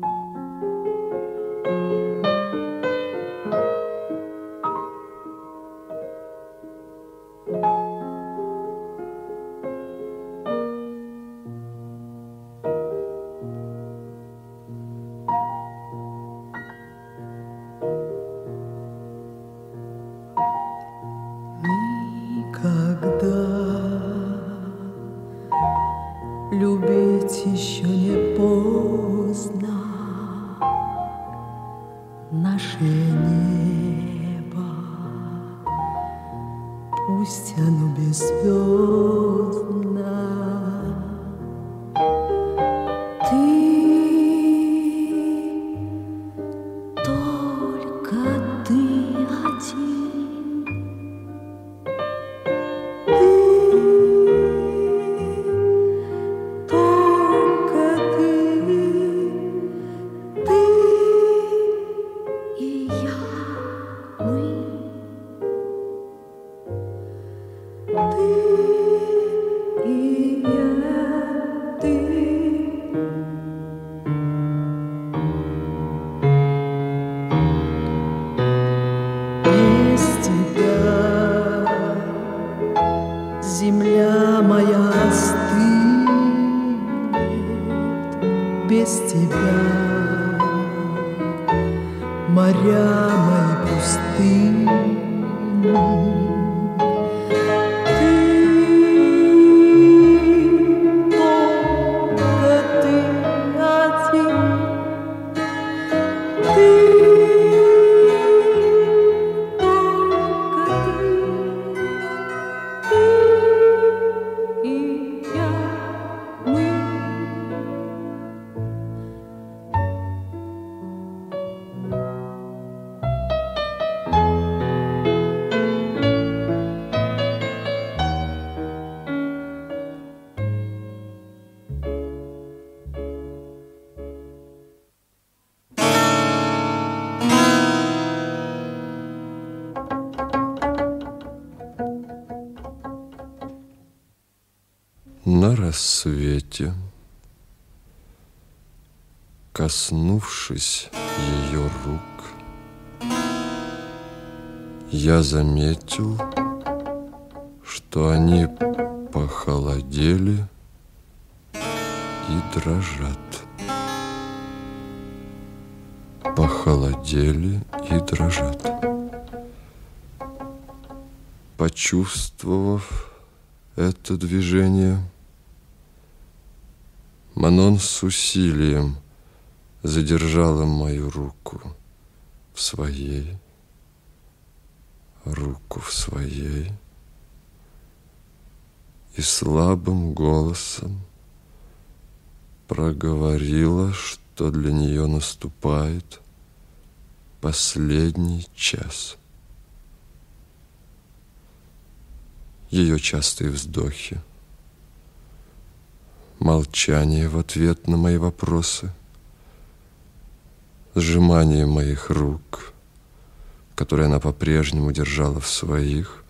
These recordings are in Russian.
На рассвете, коснувшись ее рук, я заметил, что они похолодели и дрожат. Похолодели и дрожат. Почувствовав это движение, Манон с усилием задержала мою руку в своей, руку в своей, и слабым голосом проговорила, что для нее наступает последний час. Ее частые вздохи – молчание в ответ на мои вопросы, сжимание моих рук, которые она по-прежнему держала в своих,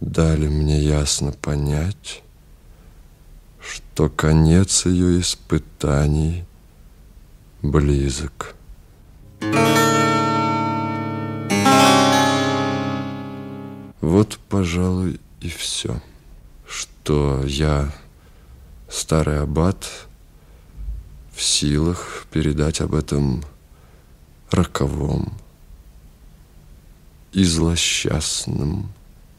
дали мне ясно понять, что конец ее испытаний близок. Вот, пожалуй, и все, что я старый аббат в силах передать об этом роковом и злосчастном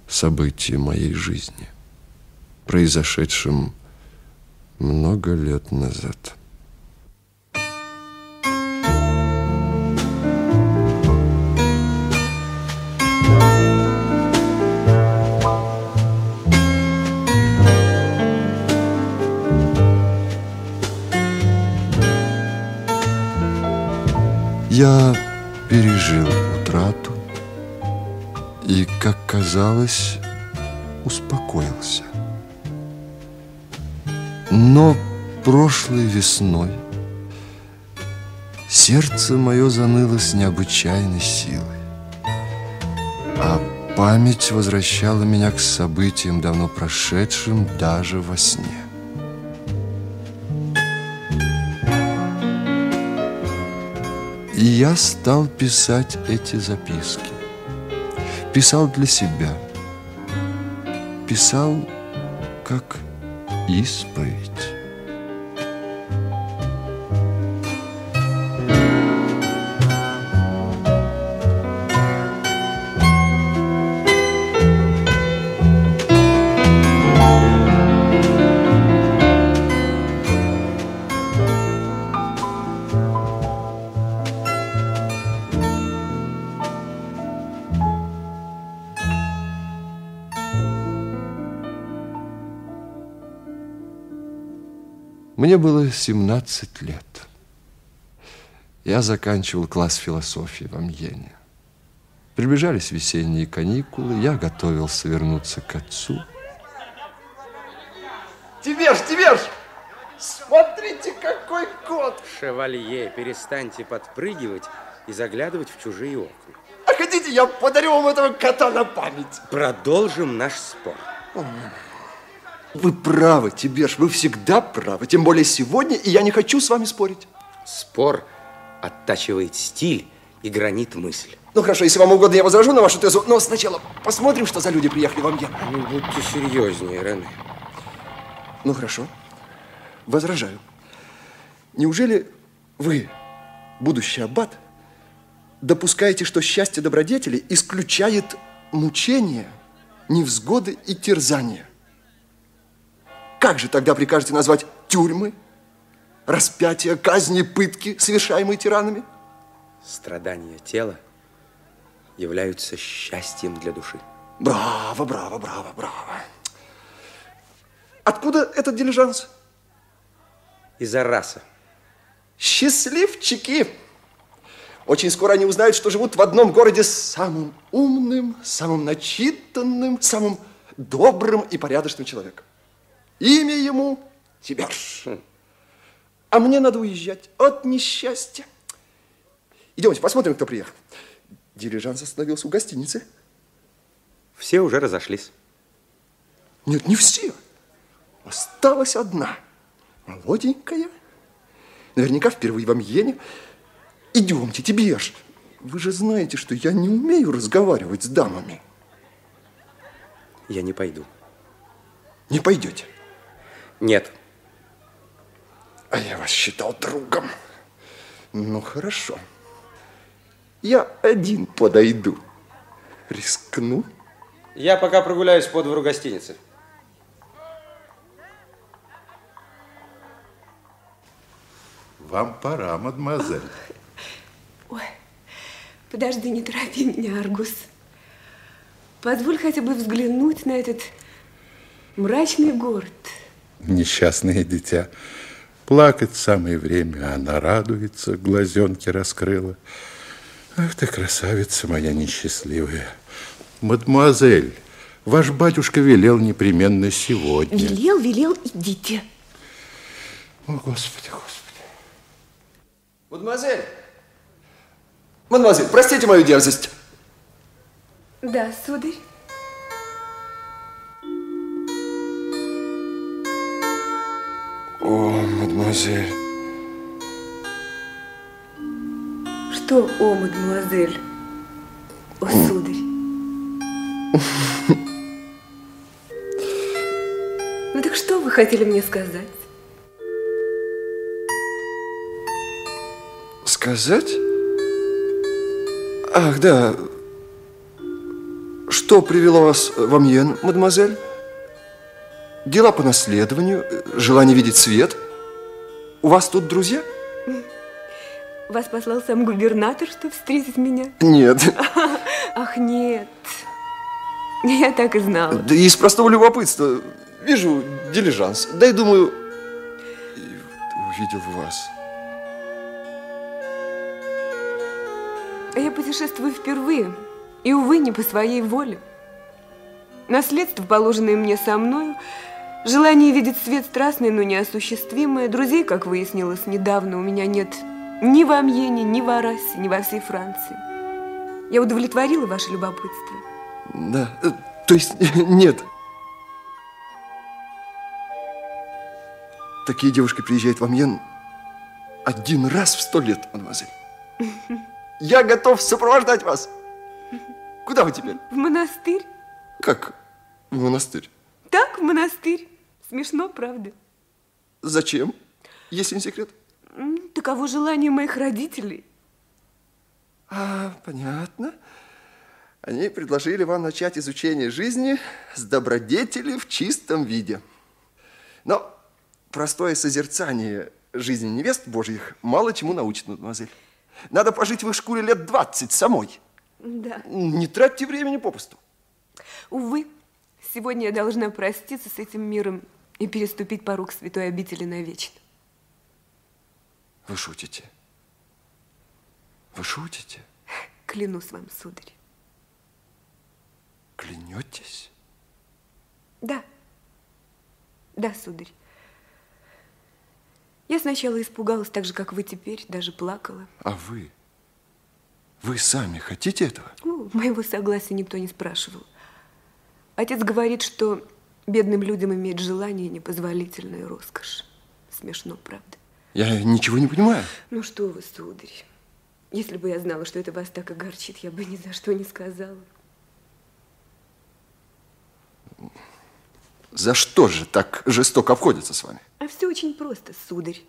событии моей жизни, произошедшем много лет назад. Я пережил утрату и, как казалось, успокоился. Но прошлой весной сердце мое заныло с необычайной силой, а память возвращала меня к событиям, давно прошедшим даже во сне. И я стал писать эти записки. Писал для себя. Писал как исповедь. Мне было 17 лет. Я заканчивал класс философии в Амьене. Приближались весенние каникулы, я готовился вернуться к отцу. Тебе ж, тебе ж! Смотрите, какой кот! Шевалье, перестаньте подпрыгивать и заглядывать в чужие окна. А хотите, я подарю вам этого кота на память? Продолжим наш спор. Вы правы, Тибеш, вы всегда правы. Тем более сегодня, и я не хочу с вами спорить. Спор оттачивает стиль и гранит мысль. Ну хорошо, если вам угодно, я возражу на вашу тезу, но сначала посмотрим, что за люди приехали в Амьен. Ну, будьте серьезнее, Рене. Ну хорошо, возражаю. Неужели вы, будущий аббат, допускаете, что счастье добродетели исключает мучения, невзгоды и терзания? Как же тогда прикажете назвать тюрьмы, распятия, казни, пытки, совершаемые тиранами? Страдания тела являются счастьем для души. Браво, браво, браво, браво. Откуда этот дилижанс? Из Арраса. Счастливчики! Очень скоро они узнают, что живут в одном городе с самым умным, самым начитанным, самым добрым и порядочным человеком. Имя ему Тиберж. А мне надо уезжать от несчастья. Идемте, посмотрим, кто приехал. Дирижанс остановился у гостиницы. Все уже разошлись. Нет, не все. Осталась одна. Молоденькая. Наверняка впервые в Амьене. Идемте, Тиберж. Вы же знаете, что я не умею разговаривать с дамами. Я не пойду. Не пойдете? Нет. А я вас считал другом. Ну, хорошо. Я один подойду. Рискну. Я пока прогуляюсь по двору гостиницы. Вам пора, мадемуазель. Ой, подожди, не торопи меня, Аргус. Позволь хотя бы взглянуть на этот мрачный город. Несчастное дитя. Плакать самое время, а она радуется, глазенки раскрыла. Ах ты, красавица моя несчастливая. Мадемуазель, ваш батюшка велел непременно сегодня. Велел, велел, идите. О, Господи, Господи. Мадемуазель! Мадемуазель, простите мою дерзость. Да, сударь. О, мадемуазель. Что, о, мадемуазель? О, сударь. Ну так что вы хотели мне сказать? Сказать? Ах, да. Что привело вас в Амьен, мадемуазель? Дела по наследованию, желание видеть свет. У вас тут друзья? Вас послал сам губернатор, чтобы встретить меня? Нет. Ах, нет. Я так и знала. Да из простого любопытства. Вижу дилижанс. Да и думаю, и увидел вас. Я путешествую впервые. И, увы, не по своей воле. Наследство, положенное мне со мною, желание видеть свет страстный, но неосуществимое. Друзей, как выяснилось недавно, у меня нет ни в Амьене, ни в Арасе, ни во всей Франции. Я удовлетворила ваше любопытство. Да, э, то есть нет. Такие девушки приезжают в Амьен один раз в сто лет, мадемуазель. Я готов сопровождать вас. Куда вы теперь? В монастырь. Как в монастырь? Так, в монастырь. Смешно, правда? Зачем, если не секрет? Таково желание моих родителей. А, понятно. Они предложили вам начать изучение жизни с добродетели в чистом виде. Но простое созерцание жизни невест божьих мало чему научит, мадемуазель. Надо пожить в их шкуре лет 20 самой. Да. Не тратьте времени попусту. Увы, сегодня я должна проститься с этим миром и переступить порог святой обители навечно. Вы шутите? Вы шутите? Клянусь вам, сударь. Клянетесь? Да. Да, сударь. Я сначала испугалась так же, как вы теперь, даже плакала. А вы? Вы сами хотите этого? Ну, моего согласия никто не спрашивал. Отец говорит, что бедным людям иметь желание непозволительная роскошь. Смешно, правда? Я ничего не понимаю. Ну что вы, сударь. Если бы я знала, что это вас так огорчит, я бы ни за что не сказала. За что же так жестоко обходятся с вами? А все очень просто, сударь.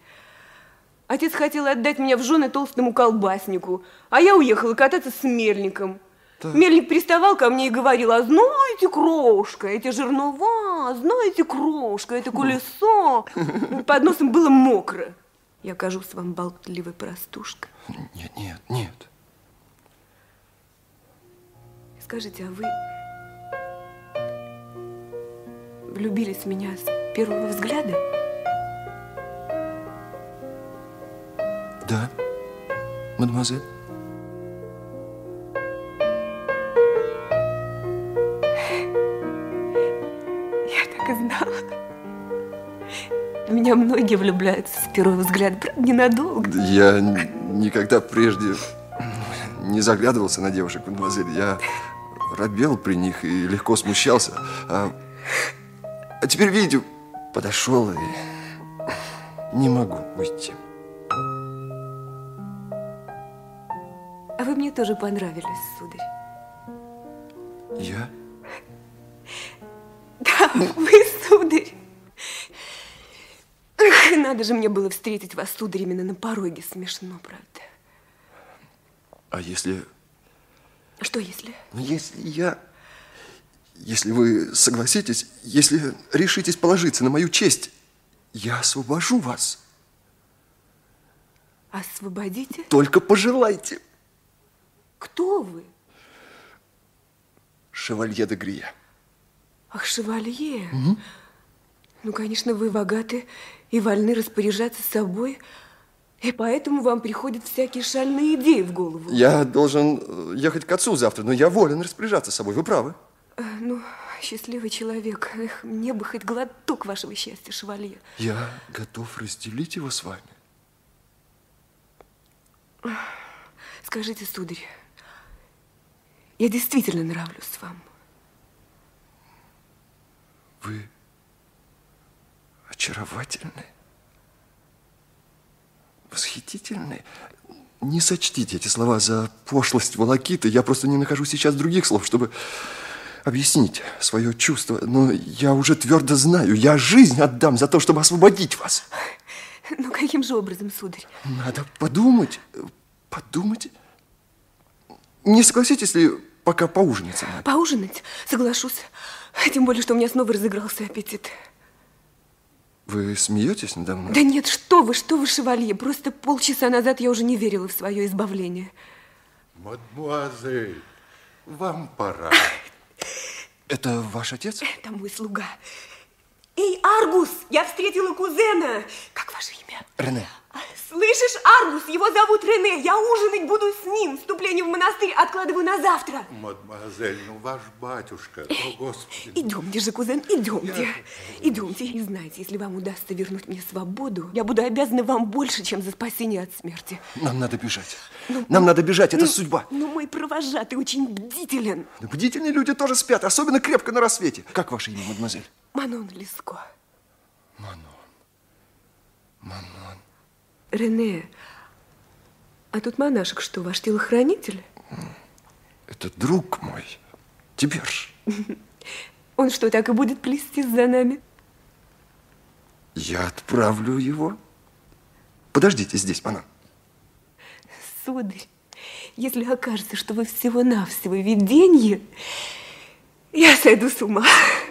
Отец хотел отдать меня в жены толстому колбаснику, а я уехала кататься с мельником. Мельник приставал ко мне и говорил, а знаете, крошка, эти жернова, знаете, крошка, это колесо. Под носом было мокро. Я кажусь вам болтливой простушкой. Нет, нет, нет. Скажите, а вы влюбились в меня с первого взгляда? Да, мадемуазель. Меня многие влюбляются с первого взгляда, правда, ненадолго. Я никогда прежде не заглядывался на девушек, мадемуазель. Я робел при них и легко смущался. А, а теперь, видите, подошел и не могу уйти. А вы мне тоже понравились, сударь. Я? Да, вы, сударь. Эх, надо же мне было встретить вас, сударь, именно на пороге. Смешно, правда. А если... Что если? ну, Если я... Если вы согласитесь, если решитесь положиться на мою честь, я освобожу вас. Освободите? Только пожелайте. Кто вы? Шевалье де Грия. Ах, шевалье. Ну, конечно, вы богаты и вольны распоряжаться собой, и поэтому вам приходят всякие шальные идеи в голову. Я должен э, ехать к отцу завтра, но я волен распоряжаться собой. Вы правы. Э, Ну, счастливый человек. Эх, мне бы хоть глоток вашего счастья, шевалье. Я готов разделить его с вами. Скажите, сударь, я действительно нравлюсь вам. Вы очаровательны, восхитительны. Не сочтите эти слова за пошлость волокиты. Я просто не нахожу сейчас других слов, чтобы объяснить свое чувство. Но я уже твердо знаю, я жизнь отдам за то, чтобы освободить вас. Ну, каким же образом, сударь? Надо подумать, подумать. Не согласитесь ли пока поужинать со мной? Поужинать? Соглашусь. Тем более, что у меня снова разыгрался аппетит. Вы смеетесь надо мной? Да нет, что вы, что вы, шевалье. Просто полчаса назад я уже не верила в свое избавление. Мадмуазель, вам пора. Это ваш отец? Это мой слуга. Эй, Аргус, я встретила кузена. Как ваше имя? Рене. Слышишь, Аргус, его зовут Рене. Я ужинать буду с ним. Вступление в монастырь откладываю на завтра. Мадмуазель, ну ваш батюшка, о господи. Идемте же, кузен, идемте. Идемте. И знаете, если вам удастся вернуть мне свободу, я буду обязана вам больше, чем за спасение от смерти. Нам надо бежать. Нам надо бежать, это судьба. Ну, мой провожатый очень бдителен. Но Бдительные люди тоже спят, особенно крепко на рассвете. Как ваше имя, мадемуазель? Манон Леско. Манон. Манон. Рене, А тут монашек что, ваш телохранитель? Это друг мой, Тиберж. Он что, так и будет плести за нами? Я отправлю его. Подождите здесь, Манон. Сударь, если окажется, что вы всего-навсего виденье, я сойду с ума.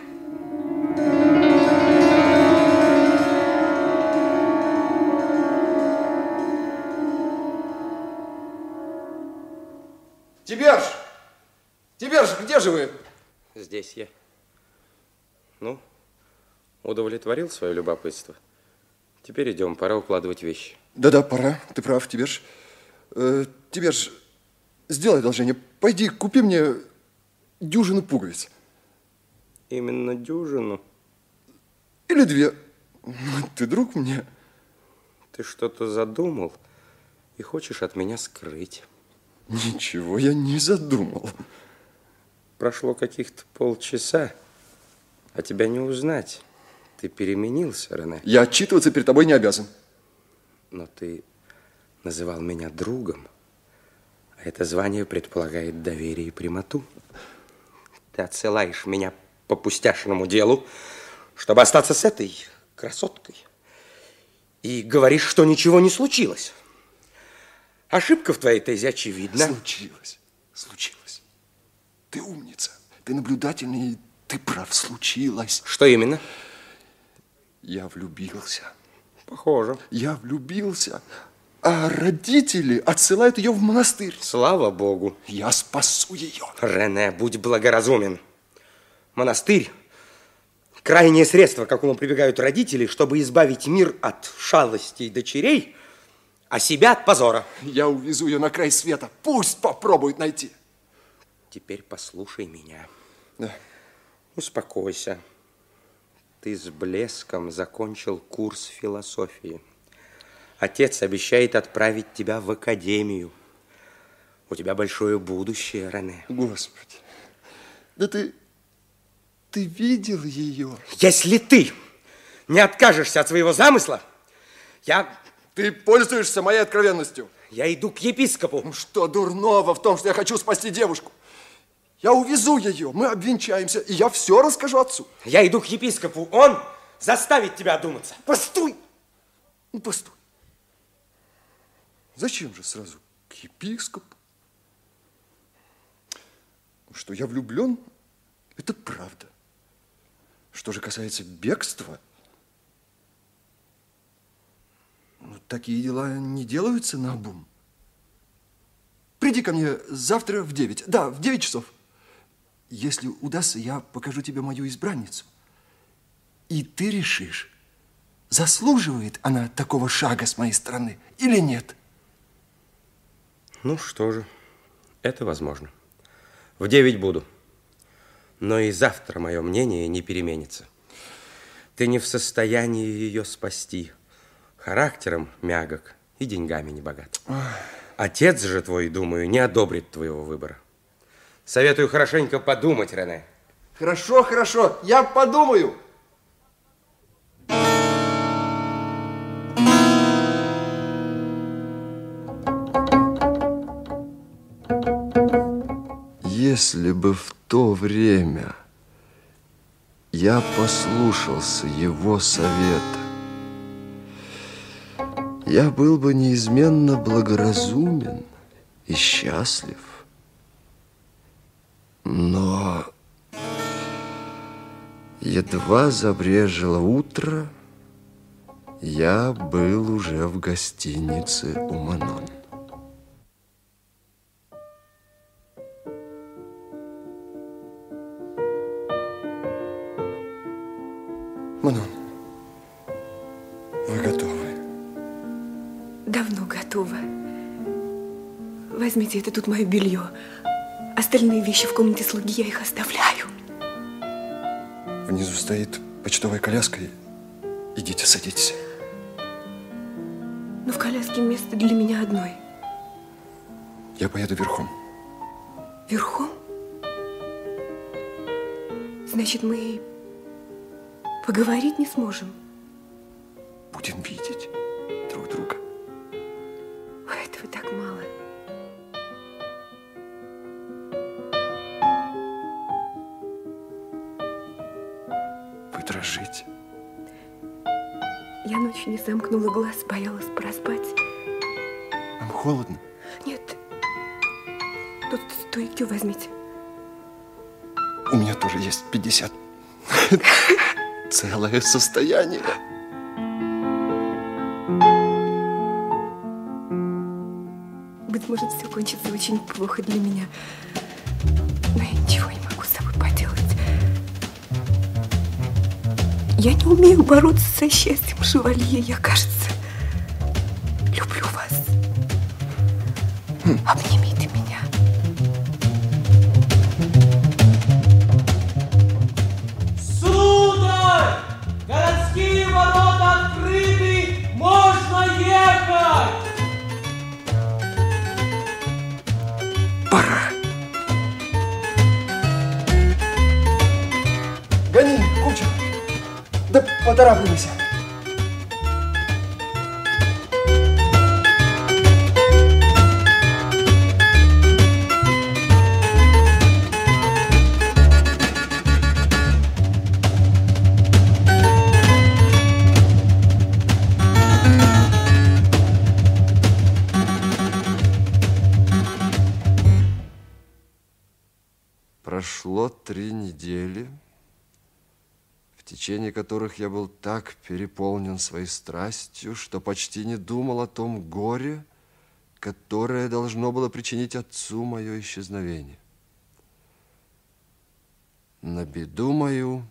же вы? Здесь я. Ну, удовлетворил свое любопытство. Теперь идем, пора укладывать вещи. Да-да, пора, ты прав, Тиберж. Э, Тиберж, сделай одолжение, пойди купи мне дюжину пуговиц. Именно дюжину? Или две. Ну, Ты друг мне. Ты что-то задумал и хочешь от меня скрыть. Ничего я не задумал. Прошло каких-то полчаса, а тебя не узнать. Ты переменился, Рене. Я отчитываться перед тобой не обязан. Но ты называл меня другом, а это звание предполагает доверие и прямоту. Ты отсылаешь меня по пустяшному делу, чтобы остаться с этой красоткой. И говоришь, что ничего не случилось. Ошибка в твоей тезе очевидна. Случилось, случилось. Ты умница, ты наблюдательный, и ты прав, случилось. Что именно? Я влюбился. Похоже. Я влюбился, а родители отсылают ее в монастырь. Слава Богу. Я спасу ее. Рене, будь благоразумен. Монастырь – крайнее средство, к какому прибегают родители, чтобы избавить мир от шалостей дочерей, а себя от позора. Я увезу ее на край света. Пусть попробует найти. Теперь послушай меня. Да. Успокойся. Ты с блеском закончил курс философии. Отец обещает отправить тебя в академию. У тебя большое будущее, Рене. Господи, да ты, ты видел ее? Если ты не откажешься от своего замысла, я, Ты пользуешься моей откровенностью. я иду к епископу. Что дурного в том, что я хочу спасти девушку? Я увезу ее, мы обвенчаемся, и я все расскажу отцу. Я иду к епископу. Он заставит тебя одуматься. Постой! Ну, постой. Зачем же сразу к епископу? Что я влюблен, это правда. Что же касается бегства, ну, такие дела не делаются на обум. Приди ко мне завтра в 9. Да, в 9 часов. Если удастся, я покажу тебе мою избранницу. И ты решишь, заслуживает она такого шага с моей стороны или нет. Ну что же, это возможно. В девять буду. Но и завтра мое мнение не переменится. Ты не в состоянии ее спасти. Характером мягок и деньгами не богат. Отец же твой, думаю, не одобрит твоего выбора. Советую хорошенько подумать, Рене. Хорошо, хорошо, я подумаю. Если бы в то время я послушался его совета, я был бы неизменно благоразумен и счастлив. Но едва забрежило утро, я был уже в гостинице у Манон. Манон, вы готовы? Давно готова. Возьмите, это тут мое белье. Остальные вещи в комнате слуги, я их оставляю. Внизу стоит почтовая коляска. Идите, садитесь. Но в коляске место для меня одной. Я поеду верхом. Верхом? Значит, мы поговорить не сможем. Будем видеть замкнула глаз, боялась проспать. Вам холодно? Нет. Тут стойки возьмите. У меня тоже есть 50. Целое состояние. Быть может, все кончится очень плохо для меня. Но я ничего не могу Я не умею бороться со счастьем, шевалье. Я, кажется, люблю вас. Обнимите поторапливайся. Прошло три недели, течение которых я был так переполнен своей страстью, что почти не думал о том горе, которое должно было причинить отцу мое исчезновение. На беду мою,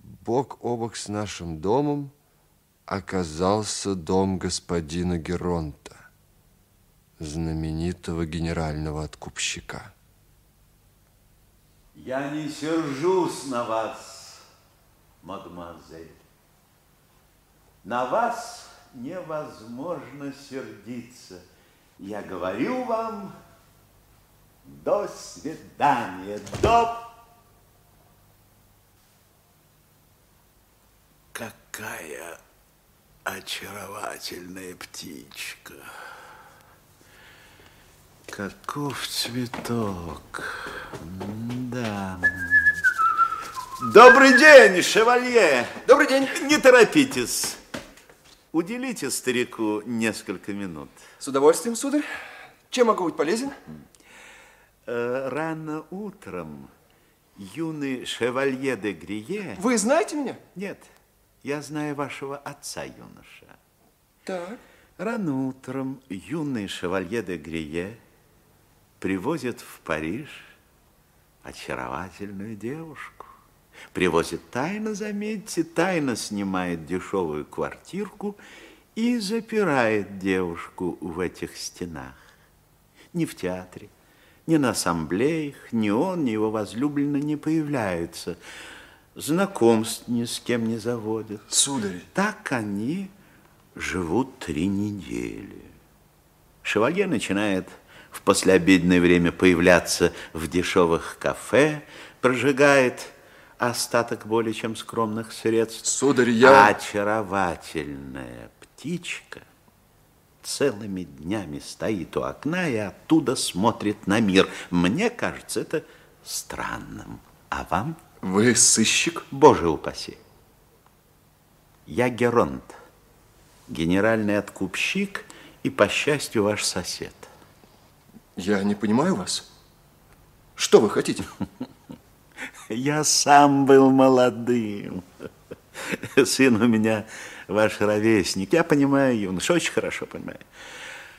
бок о бок с нашим домом, оказался дом господина Геронта, знаменитого генерального откупщика. Я не сержусь на вас, мадемуазель. На вас невозможно сердиться. Я говорю вам, до свидания, до... Какая очаровательная птичка. Каков цветок. Да. Добрый день, шевалье. Добрый день. Не торопитесь. Уделите старику несколько минут. С удовольствием, сударь. Чем могу быть полезен? Э, Рано утром юный шевалье де Грие... Вы знаете меня? Нет, я знаю вашего отца, юноша. Так. Рано утром юный шевалье де Грие привозит в Париж очаровательную девушку. Привозит тайно, заметьте, тайно снимает дешевую квартирку и запирает девушку в этих стенах. Ни в театре, ни на ассамблеях, ни он, ни его возлюбленная не появляются. Знакомств ни с кем не заводят. Сударь. Так они живут три недели. Шевалье начинает в послеобеденное время появляться в дешевых кафе, прожигает остаток более чем скромных средств. Сударь, я- Очаровательная птичка целыми днями стоит у окна и оттуда смотрит на мир. Мне кажется это странным. А вам? Вы сыщик? Боже упаси. Я Геронт, генеральный откупщик и, по счастью, ваш сосед. Я не понимаю вас. Что вы хотите? Я сам был молодым. Сын у меня ваш ровесник. Я понимаю, юноша, очень хорошо понимаю.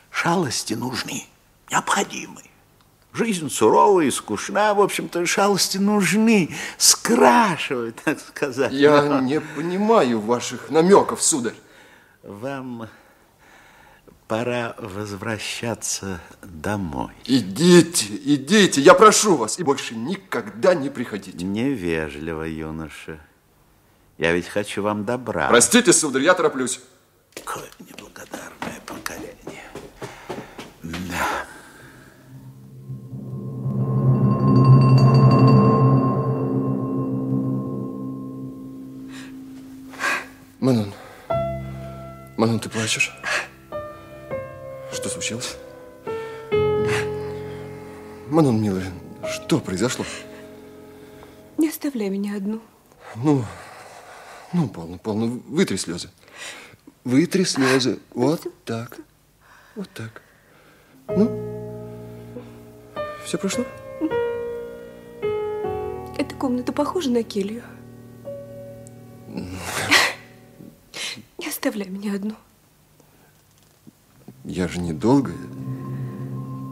Шалости нужны, необходимы. Жизнь суровая и скучна, в общем-то, шалости нужны, скрашивают, так сказать. Я Но не понимаю ваших намеков, сударь. Вам пора возвращаться домой. Идите, идите, я прошу вас, и больше никогда не приходите. Невежливо, юноша. Я ведь хочу вам добра. Простите, сударь, я тороплюсь. Какое неблагодарное поколение. Да. Манон, Манон, ты плачешь? Что случилось? Манон, милая, что произошло? Не оставляй меня одну. Ну, ну, полно, полно, вытри слезы. Вытри слезы. Вот так. Вот так. Ну, все прошло? Эта комната похожа на келью? Не оставляй меня одну. Я же недолго.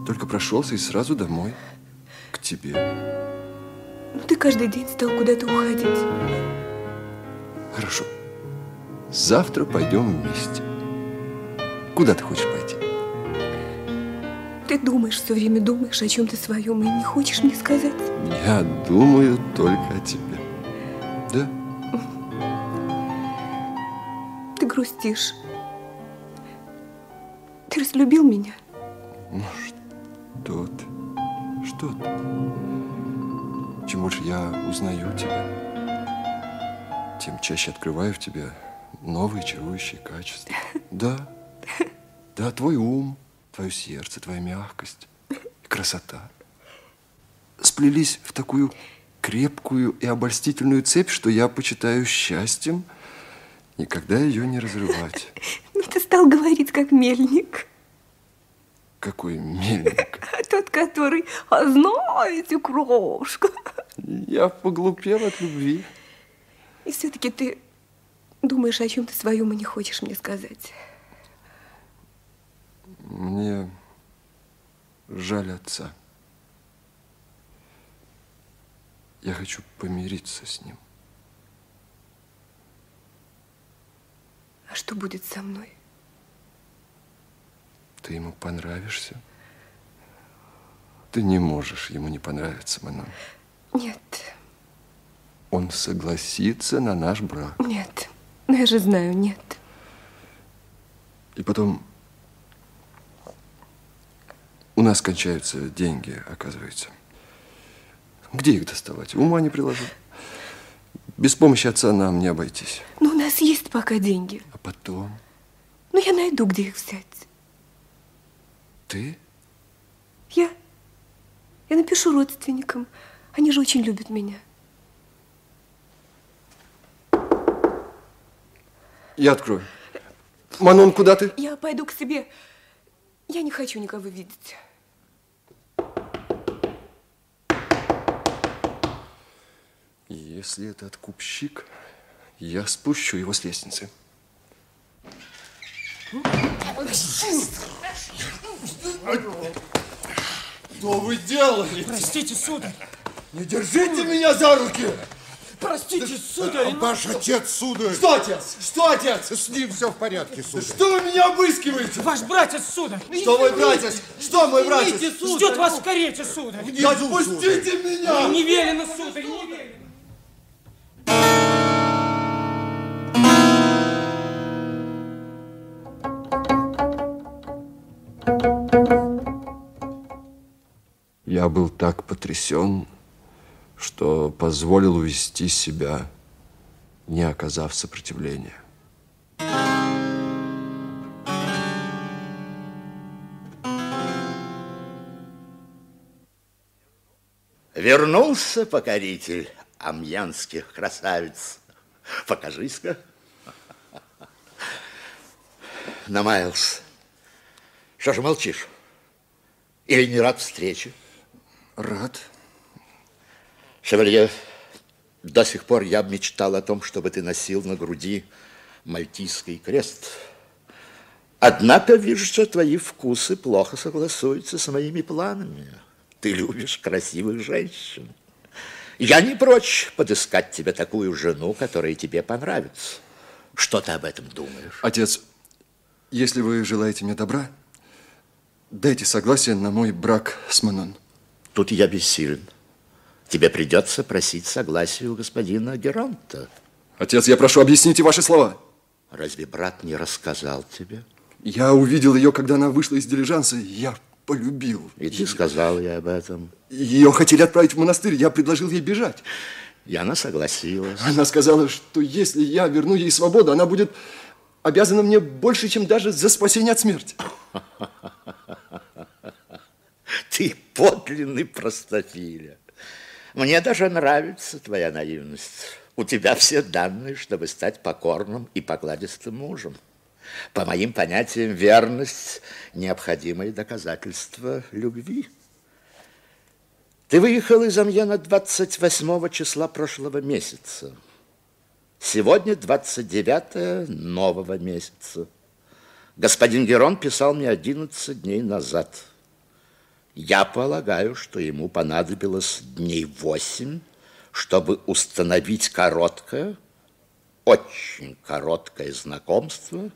Только прошелся и сразу домой. К тебе. Ну, ты каждый день стал куда-то уходить. Хорошо. Завтра пойдем вместе. Куда ты хочешь пойти? Ты думаешь, все время думаешь о чем-то своем и не хочешь мне сказать? Я думаю только о тебе. Да? Ты грустишь. Ты разлюбил меня? Ну что ты? Что ты? Чем больше я узнаю тебя, тем чаще открываю в тебе новые чарующие качества. Да, да, твой ум, твое сердце, твоя мягкость и красота сплелись в такую крепкую и обольстительную цепь, что я почитаю счастьем никогда ее не разрывать. Ну, ты стал говорить как мельник. Какой мельник? Тот, который, а знаете, крошка. Я поглупел от любви. И все-таки ты думаешь о чем-то своем и не хочешь мне сказать. Мне жаль отца. Я хочу помириться с ним. Что будет со мной? Ты ему понравишься? Ты не можешь ему не понравиться, Манон. Нет. Он согласится на наш брак. Нет. Ну, я же знаю, нет. И потом у нас кончаются деньги, оказывается. Где их доставать? Ума не приложу. Без помощи отца нам не обойтись. Ну, у нас есть пока деньги. А потом? Ну, я найду, где их взять. Ты? Я. Я напишу родственникам. Они же очень любят меня. Я открою. Манон, куда ты? Я пойду к себе. Я не хочу никого видеть. Если это откупщик, я спущу его с лестницы. Что вы делали? Простите, сударь. Не держите меня за руки! Простите, сударь. ну Ваш отец, сударь. Что, отец? Что, отец? С ним все в порядке, сударь. Что вы меня обыскиваете? Ваш братец, сударь. Что мой братец? Что мой братец? Ждет вас в карете, сударь. Отпустите меня! Не велено, сударь, не велено. Был так потрясен, что позволил увести себя, не оказав сопротивления. Вернулся покоритель амьянских красавиц. Покажись-ка. Намаялся. Что же молчишь? Или не рад встрече? Рад. Шевалье, до сих пор я мечтал о том, чтобы ты носил на груди мальтийский крест. Однако вижу, что твои вкусы плохо согласуются с моими планами. Ты любишь красивых женщин. Я не прочь подыскать тебе такую жену, которая тебе понравится. Что ты об этом думаешь? Отец, если вы желаете мне добра, дайте согласие на мой брак с Манон. Тут я бессилен. Тебе придется просить согласия у господина Геронта. Отец, я прошу, объясните ваши слова. Разве брат не рассказал тебе? Я увидел ее, когда она вышла из дилижанса. Я полюбил. И ты сказал ей об этом. Ее хотели отправить в монастырь. Я предложил ей бежать. И она согласилась. Она сказала, что если я верну ей свободу, она будет обязана мне больше, чем даже за спасение от смерти. Ты подлинный простофиля. Мне даже нравится твоя наивность. У тебя все данные, чтобы стать покорным и покладистым мужем. По моим понятиям, верность – необходимое доказательство любви. Ты выехал из Амьена 28 числа прошлого месяца. Сегодня 29 нового месяца. Господин Герон писал мне 11 дней назад. Я полагаю, что ему понадобилось дней 8, чтобы установить короткое, очень короткое знакомство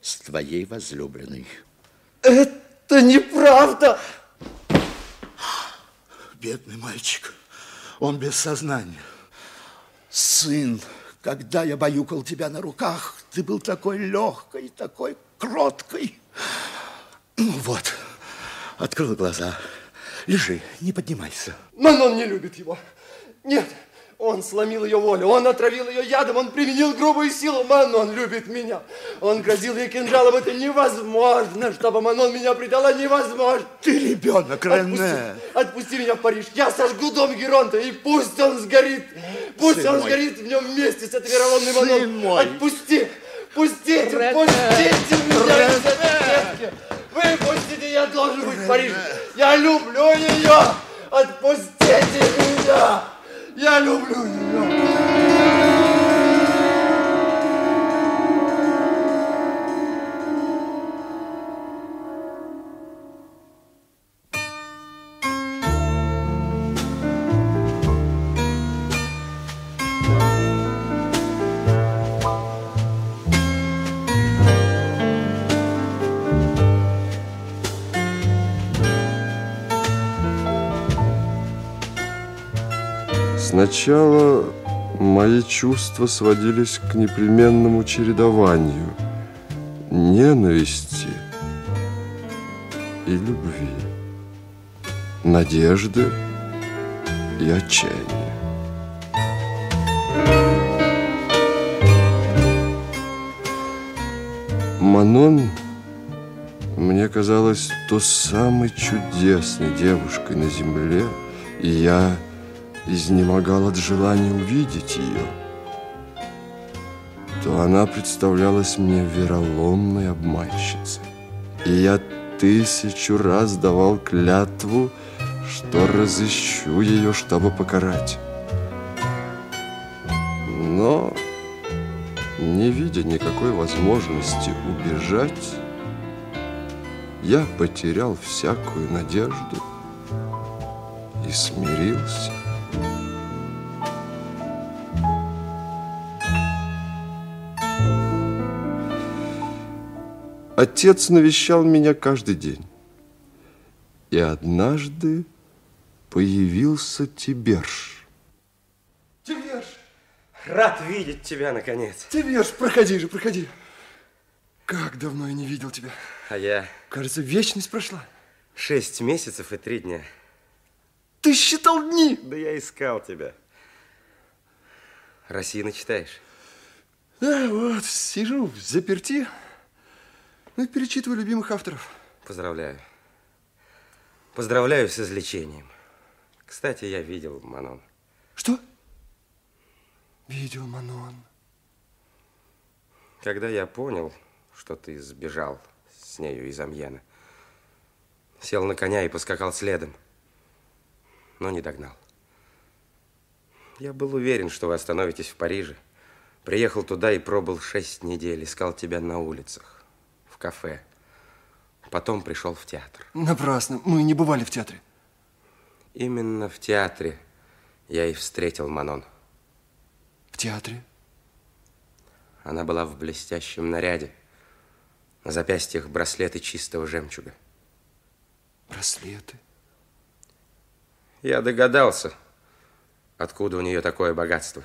с твоей возлюбленной. Это неправда! Бедный мальчик, он без сознания. Сын, когда я баюкал тебя на руках, ты был такой легкой, такой кроткой. Ну вот, открыл глаза. Лежи, не поднимайся. Манон не любит его. Нет, он сломил ее волю, он отравил ее ядом, он применил грубую силу. Манон любит меня. Он грозил ей кинжалом. Это невозможно, чтобы Манон меня предала. Невозможно. Ты ребенок, Рене. Отпусти, отпусти меня в Париж. Я сожгу дом Геронта, и пусть он сгорит. Пусть Сын он мой. сгорит в нем вместе с этой вероломной Манон. мой. Отпусти. Пустите, Рене. пустите меня Рене. из этой клетки. Выпустите, я должен быть в Париже. Я люблю ее. Отпустите меня. Я люблю ее. Сначала мои чувства сводились к непременному чередованию ненависти и любви, надежды и отчаяния. Манон мне казалась то самой чудесной девушкой на земле, и я изнемогал от желания увидеть ее, то она представлялась мне вероломной обманщицей. И я тысячу раз давал клятву, что разыщу ее, чтобы покарать. Но, не видя никакой возможности убежать, я потерял всякую надежду и смирился. Отец навещал меня каждый день. И однажды появился Тиберж. Тиберж, Рад видеть тебя, наконец. Тиберж, проходи же, проходи. Как давно я не видел тебя. А я Кажется, вечность прошла. шесть месяцев и три дня. Ты считал дни. Да я искал тебя. Росина читаешь? Да, вот, сижу в заперти. Ну, и перечитываю любимых авторов. Поздравляю. Поздравляю с излечением. Кстати, я видел Манон. Что? Видел Манон. Когда я понял, что ты сбежал с нею из Амьена, сел на коня и поскакал следом, но не догнал. Я был уверен, что вы остановитесь в Париже. Приехал туда и пробыл шесть недель, искал тебя на улицах, кафе. Потом пришел в театр. Напрасно. Мы не бывали в театре. Именно в театре я и встретил Манон. В театре? Она была в блестящем наряде. На запястьях браслеты чистого жемчуга. Браслеты? Я догадался, откуда у нее такое богатство.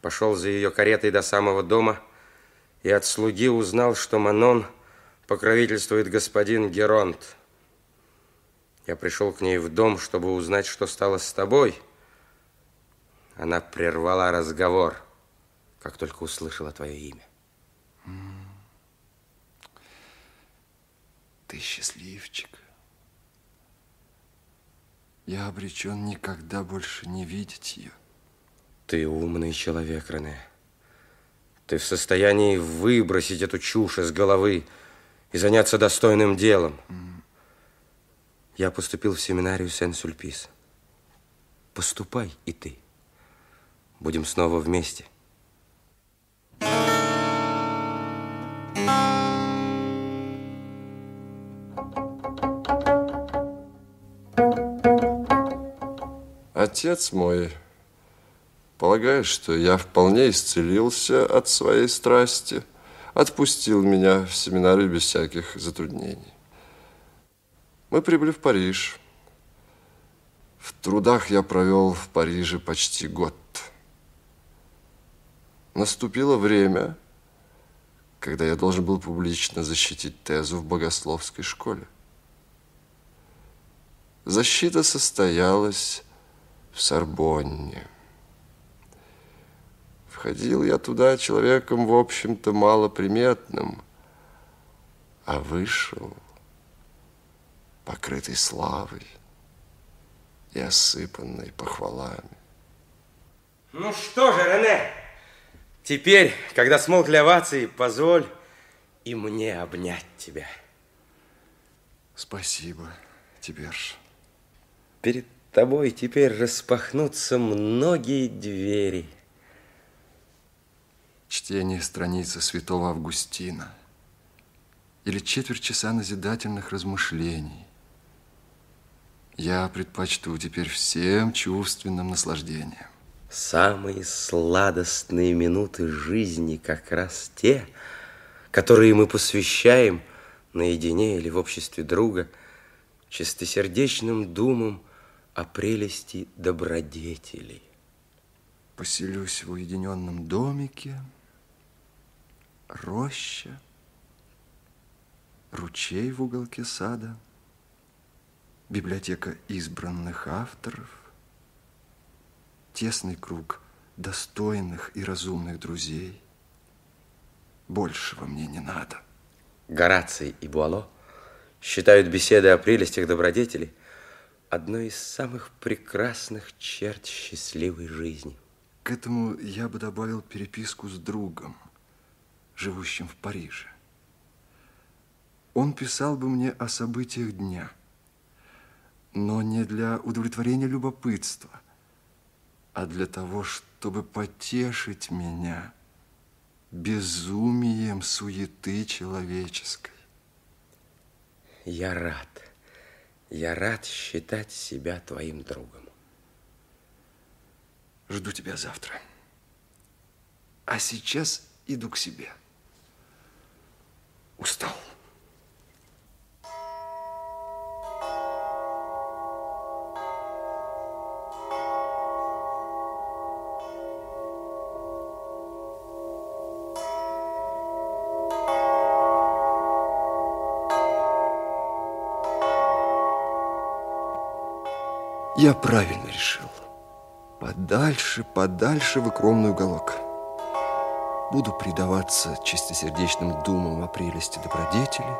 Пошел за ее каретой до самого дома и от слуги узнал, что Манон покровительствует господин Геронт. Я пришел к ней в дом, чтобы узнать, что стало с тобой. Она прервала разговор, как только услышала твое имя. Ты счастливчик. Я обречен никогда больше не видеть ее. Ты умный человек, Рене. Ты в состоянии выбросить эту чушь из головы и заняться достойным делом. Я поступил в семинарию Сен-Сульпис. Поступай и ты. Будем снова вместе. Отец мой, полагая, что я вполне исцелился от своей страсти, отпустил меня в семинарию без всяких затруднений. Мы прибыли в Париж. В трудах я провел в Париже почти год. Наступило время, когда я должен был публично защитить тезу в богословской школе. Защита состоялась в Сорбонне. Входил я туда человеком, в общем-то, малоприметным, а вышел покрытый славой и осыпанный похвалами. Ну что же, Рене, теперь, когда смолкли овации, позволь и мне обнять тебя. Спасибо, Тиберж. Перед тобой теперь распахнутся многие двери. Чтение страницы святого Августина или четверть часа назидательных размышлений. Я предпочту теперь всем чувственным наслаждениям. Самые сладостные минуты жизни как раз те, которые мы посвящаем наедине или в обществе друга чистосердечным думам о прелести добродетелей. Поселюсь в уединенном домике, роща, ручей в уголке сада, библиотека избранных авторов, тесный круг достойных и разумных друзей. Большего мне не надо. Гораций и Буало считают беседы о прелестях добродетели одной из самых прекрасных черт счастливой жизни. К этому я бы добавил переписку с другом, живущим в Париже. Он писал бы мне о событиях дня, но не для удовлетворения любопытства, а для того, чтобы потешить меня безумием суеты человеческой. Я рад. Я рад считать себя твоим другом. Жду тебя завтра. А сейчас иду к себе. Устал. Я правильно решил. Подальше, подальше в укромный уголок. Буду предаваться чистосердечным думам о прелести добродетели,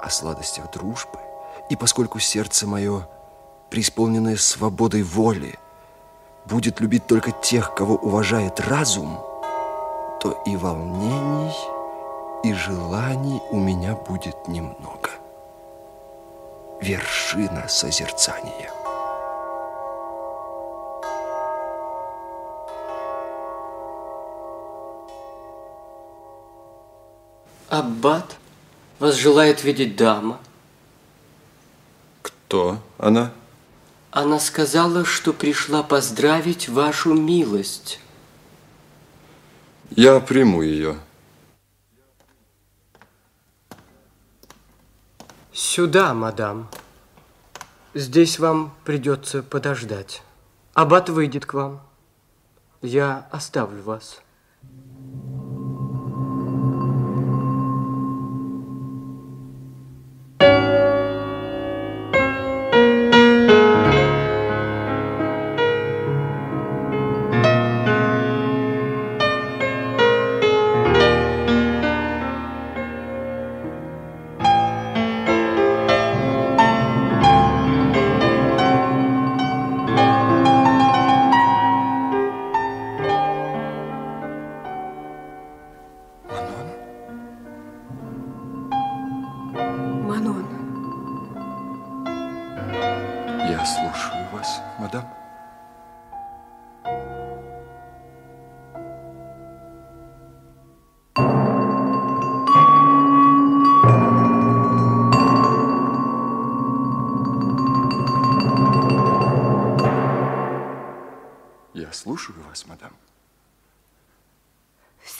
о сладостях дружбы. И поскольку сердце мое, преисполненное свободой воли, будет любить только тех, кого уважает разум, то и волнений, и желаний у меня будет немного. Вершина созерцания. Аббат, вас желает видеть дама. Кто она? Она сказала, что пришла поздравить вашу милость. Я приму ее. Сюда, мадам. Здесь вам придется подождать. Аббат выйдет к вам. Я оставлю вас.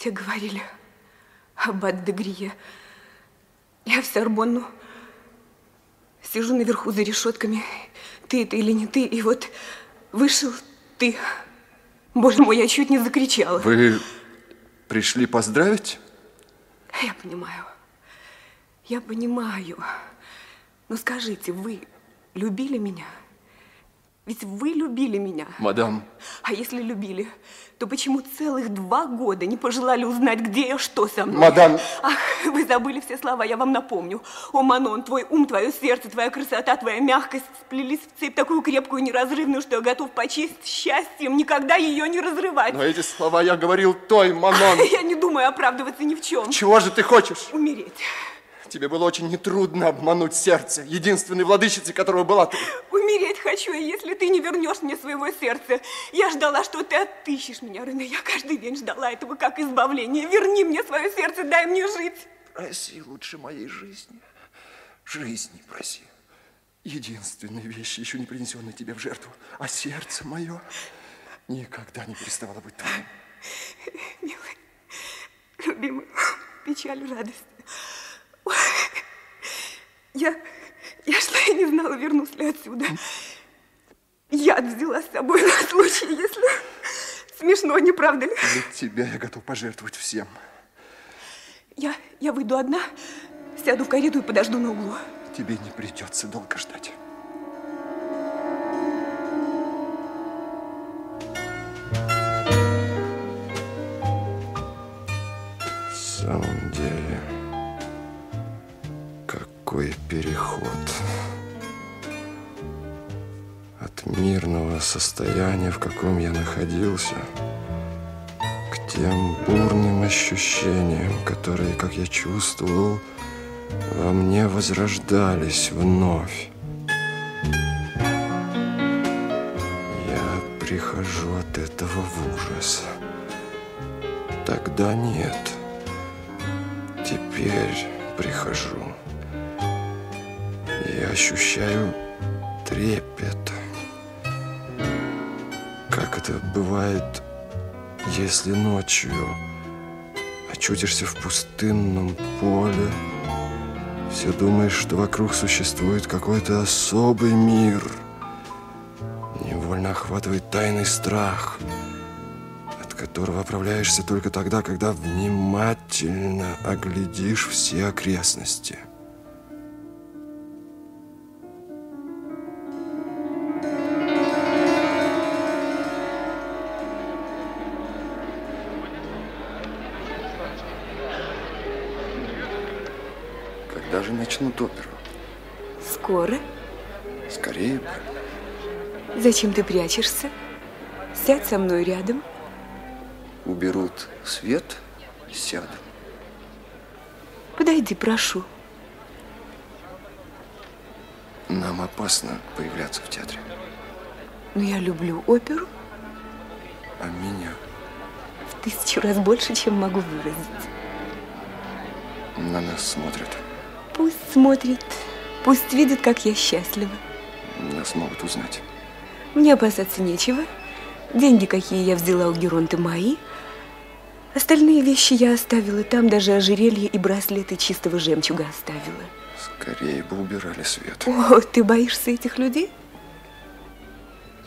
Все говорили об Аддегрие. Я в Сорбонну. Сижу наверху за решетками. Ты это или не ты? И вот вышел ты. Боже мой, я чуть не закричала. Вы пришли поздравить? Я понимаю. Я понимаю. Но скажите, вы любили меня? Ведь вы любили меня. Мадам, А если любили, то почему целых два года не пожелали узнать, где я, что со мной? Мадам! Ах, вы забыли все слова, я вам напомню. О, Манон, твой ум, твое сердце, твоя красота, твоя мягкость сплелись в цепь такую крепкую и неразрывную, что я готов почесть счастьем никогда ее не разрывать. но эти слова я говорил той, Манон. Я не думаю оправдываться ни в чем. Чего же ты хочешь? Умереть. Тебе было очень нетрудно обмануть сердце, единственной владычицей которого была ты. Умереть хочу, и если ты не вернешь мне своего сердца. Я ждала, что ты отыщешь меня, Рене. Я каждый день ждала этого как избавления. Верни мне свое сердце, дай мне жить. Проси лучше моей жизни. Жизни проси. Единственные вещи, еще не принесенные тебе в жертву. А сердце мое никогда не переставало быть твоим. Милый, любимый, печаль, радость. Ой, Я, я шла и не знала, вернусь ли отсюда. Яд взяла с собой на случай, если... Смешно, не правда ли? Для тебя я готов пожертвовать всем. Я, я выйду одна, сяду в карету и подожду на углу. Тебе не придется долго ждать. Какой переход от мирного состояния, в каком я находился, к тем бурным ощущениям, которые, как я чувствовал, во мне возрождались вновь. Я прихожу от этого в ужас. Тогда нет. Теперь прихожу. И ощущаю трепет. Как это бывает, если ночью очутишься в пустынном поле, все думаешь, что вокруг существует какой-то особый мир. Невольно охватывает тайный страх, от которого оправляешься только тогда, когда внимательно оглядишь все окрестности. Начнут оперу? Скоро? Скорее бы. Зачем ты прячешься? Сядь со мной рядом. Уберут свет, сяду. Подойди, прошу. Нам опасно появляться в театре. Но я люблю оперу А меня в тысячу раз больше, чем могу выразить. на нас смотрят. Пусть смотрит, пусть видит, как я счастлива. Нас могут узнать. Мне опасаться нечего. Деньги, какие я взяла у Геронты, мои. Остальные вещи я оставила там, даже ожерелье и браслеты чистого жемчуга оставила. Скорее бы убирали свет. О, ты боишься этих людей?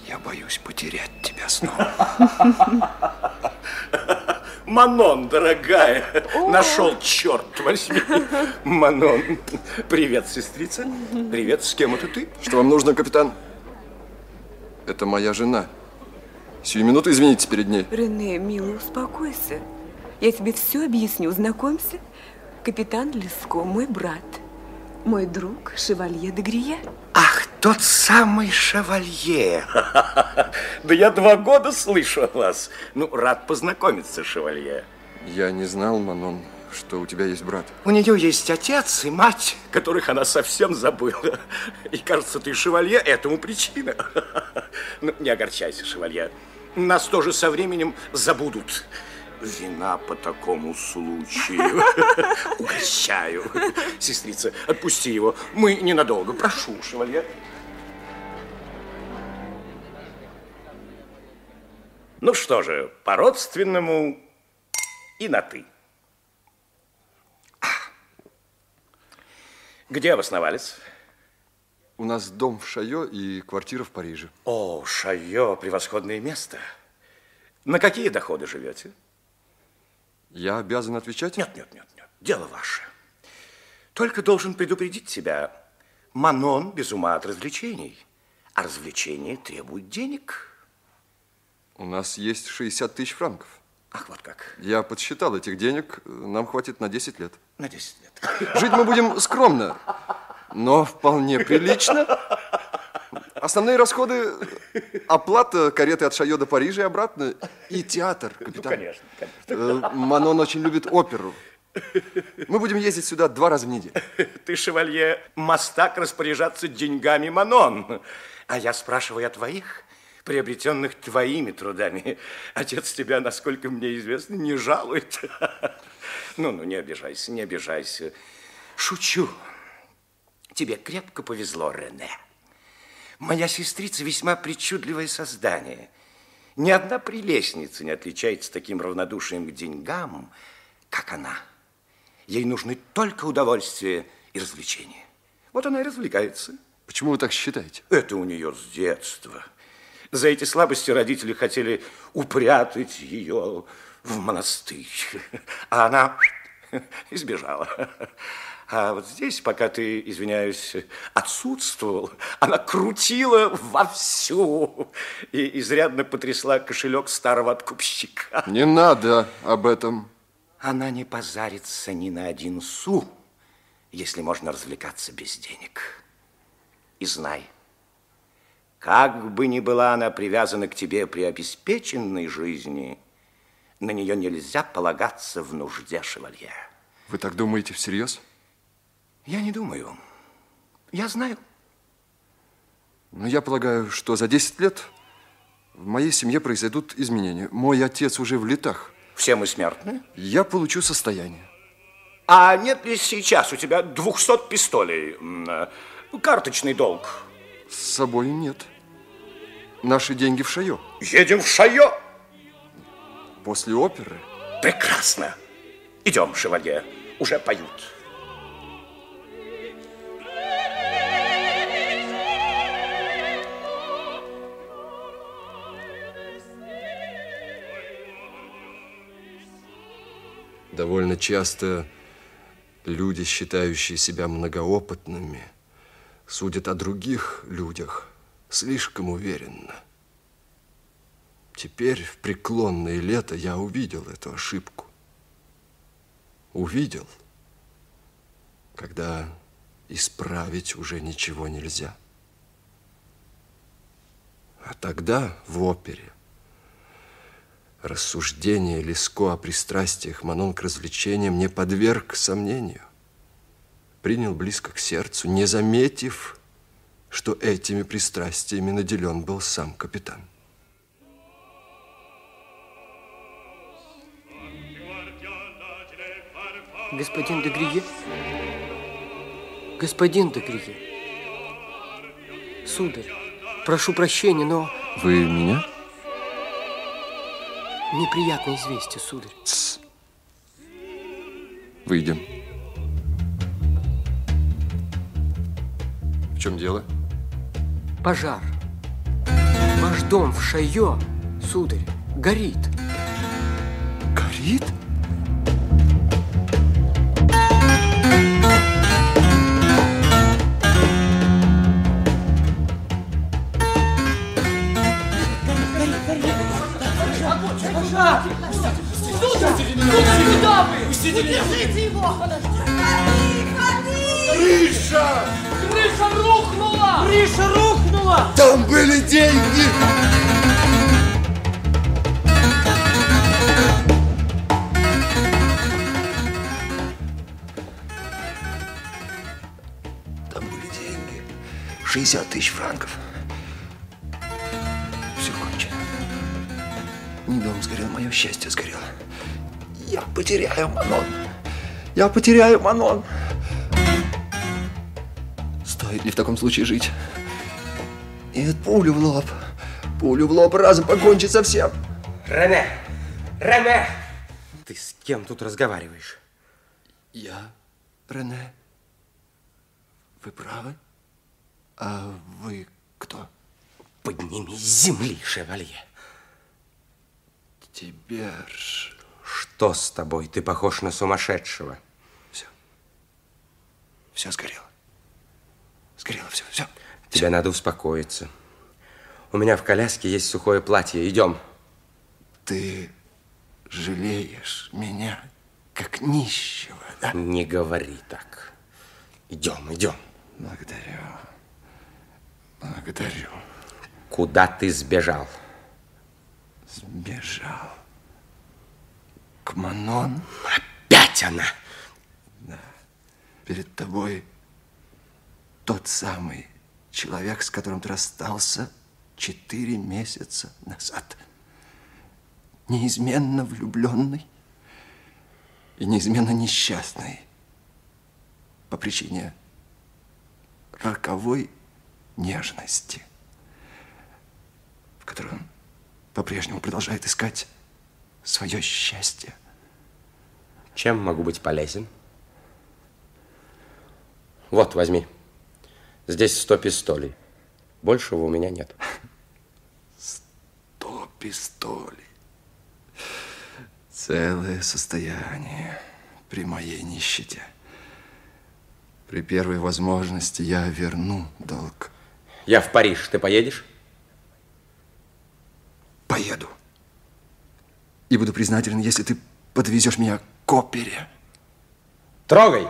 Я боюсь потерять тебя снова. Манон, дорогая, нашел, черт возьми. Манон, привет, сестрица. Привет, с кем это ты? Что вам нужно, капитан? Это моя жена. Сию минуту извините перед ней. Рене, милый, успокойся. Я тебе все объясню. Знакомься. Капитан Леско, мой брат. Мой друг, шевалье де Грие. Ах, тот самый шевалье. Да я два года слышу о вас. Ну, рад познакомиться, шевалье. Я не знал, Манон, что у тебя есть брат. У нее есть отец и мать, которых она совсем забыла. И кажется, ты, шевалье, этому причина. Ну, не огорчайся, шевалье. Нас тоже со временем забудут. Вина по такому случаю. Угощаю. Сестрица, отпусти его. Мы ненадолго. Прошу, шевалье. Ну что же, по-родственному и на «ты». Где обосновались? У нас дом в Шайо и квартира в Париже. О, Шайо, превосходное место. На какие доходы живете? Я обязан отвечать? Нет, нет, нет, нет. Дело ваше. Только должен предупредить тебя. Манон без ума от развлечений. А развлечения требуют денег. У нас есть 60 тысяч франков. Ах, вот как. Я подсчитал этих денег. Нам хватит на 10 лет. На 10 лет. Жить мы будем скромно, но вполне прилично. Основные расходы – оплата кареты от Шайо до Парижа и обратно, и театр, капитан. Ну, конечно, конечно. Э, Манон очень любит оперу. Мы будем ездить сюда два раза в неделю. Ты, шевалье, мастак распоряжаться деньгами Манон. А я спрашиваю о твоих, приобретенных твоими трудами. Отец тебя, насколько мне известно, не жалует. Ну-ну, не обижайся, не обижайся. Шучу. Тебе крепко повезло, Рене. Моя сестрица весьма причудливое создание. Ни одна прелестница не отличается таким равнодушием к деньгам, как она. Ей нужны только удовольствие и развлечения. Вот она и развлекается. Почему вы так считаете? Это у нее с детства. За эти слабости родители хотели упрятать ее в монастырь. А она избежала. А вот здесь, пока ты, извиняюсь, отсутствовал, она крутила вовсю и изрядно потрясла кошелек старого откупщика. Не надо об этом. Она не позарится ни на один су, если можно развлекаться без денег. И знай, как бы ни была она привязана к тебе при обеспеченной жизни, на нее нельзя полагаться в нужде шевалье. Вы так думаете всерьез? Я не думаю. Я знаю. Но я полагаю, что за 10 лет в моей семье произойдут изменения. Мой отец уже в летах. Все мы смертны? Я получу состояние. А нет ли сейчас у тебя 200 пистолей? М, Карточный долг? С собой нет. Наши деньги в Шайо. Едем в Шайо? После оперы. Прекрасно. Идем, шевалье. Уже поют. Довольно часто люди, считающие себя многоопытными, судят о других людях слишком уверенно. Теперь, в преклонное лето, я увидел эту ошибку. Увидел, когда исправить уже ничего нельзя. А тогда в опере рассуждение Леско о пристрастиях Манон к развлечениям не подверг сомнению. Принял близко к сердцу, не заметив, что этими пристрастиями наделен был сам капитан. Господин де Грие? Господин де Грие? Сударь, прошу прощения, но... Вы меня? Неприятное известие, сударь. Тс. Выйдем. В чем дело? Пожар. Ваш дом в Шайо, сударь, горит. Горит? вы? Пустите его! Подожди! Ходи, ходи! Крыша! Крыша рухнула! Крыша рухнула! Там были деньги! Там были деньги. 60 тысяч франков. Все кончено. Не дом сгорел, мое счастье сгорело. Я потеряю Манон. Я потеряю Манон. Стоит ли в таком случае жить? Нет, пулю в лоб. Пулю в лоб, разом покончить со всем. Рене! Рене! Ты с кем тут разговариваешь? Я, Рене. Вы правы? А вы кто? Подними с земли, шевалье. Тиберж. Что с тобой? Ты похож на сумасшедшего. Все. Все сгорело. Сгорело все, все. Тебе надо успокоиться. У меня в коляске есть сухое платье. Идем. Ты жалеешь меня, как нищего, да? Не говори так. Идем, идем. Благодарю. Благодарю. Куда ты сбежал? Сбежал. Манон. Опять она. Да. Перед тобой тот самый человек, с которым ты расстался четыре месяца назад. Неизменно влюбленный и неизменно несчастный по причине роковой нежности, в которой он по-прежнему продолжает искать свое счастье. Чем могу быть полезен? Вот, возьми. Здесь сто пистолей. Большего у меня нет. Сто пистолей. Целое состояние при моей нищете. При первой возможности я верну долг. Я в Париж. Ты поедешь? Поеду. И буду признателен, если ты подвезешь меня к опере. Трогай!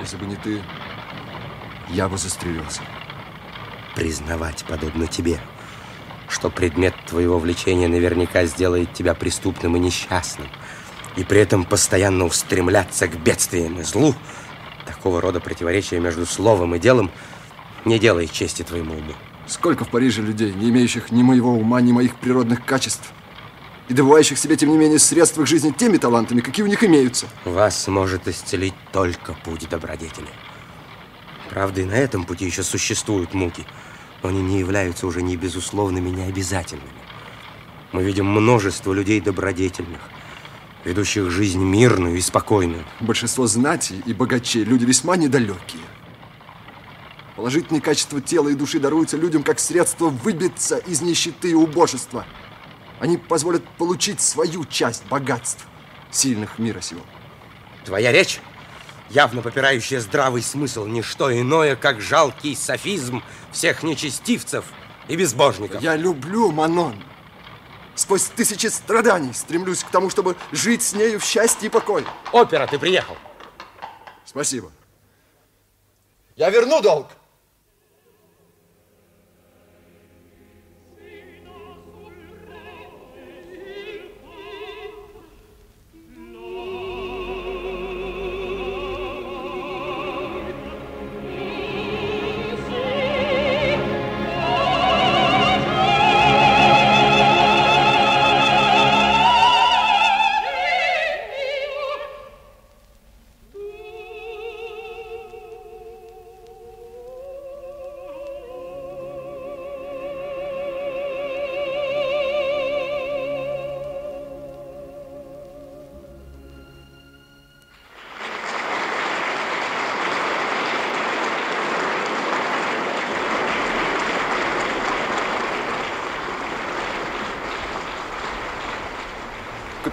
Если бы не ты, я бы застрелился. Признавать, подобно тебе, что предмет твоего влечения наверняка сделает тебя преступным и несчастным, и при этом постоянно устремляться к бедствиям и злу, такого рода противоречия между словом и делом не делает чести твоему уму. Сколько в Париже людей, не имеющих ни моего ума, ни моих природных качеств, и добывающих себе, тем не менее, средства к жизни теми талантами, какие у них имеются. Вас может исцелить только путь добродетели. Правда, и на этом пути еще существуют муки, но они не являются уже ни безусловными, ни обязательными. Мы видим множество людей добродетельных, ведущих жизнь мирную и спокойную. Большинство знати и богачей люди весьма недалекие. Положительные качества тела и души даруются людям как средство выбиться из нищеты и убожества. Они позволят получить свою часть богатств сильных мира сего. Твоя речь, явно попирающая здравый смысл, не что иное, как жалкий софизм всех нечестивцев и безбожников. Я люблю Манон. Сквозь тысячи страданий стремлюсь к тому, чтобы жить с нею в счастье и покое. Опера, ты приехал. Спасибо. Я верну долг.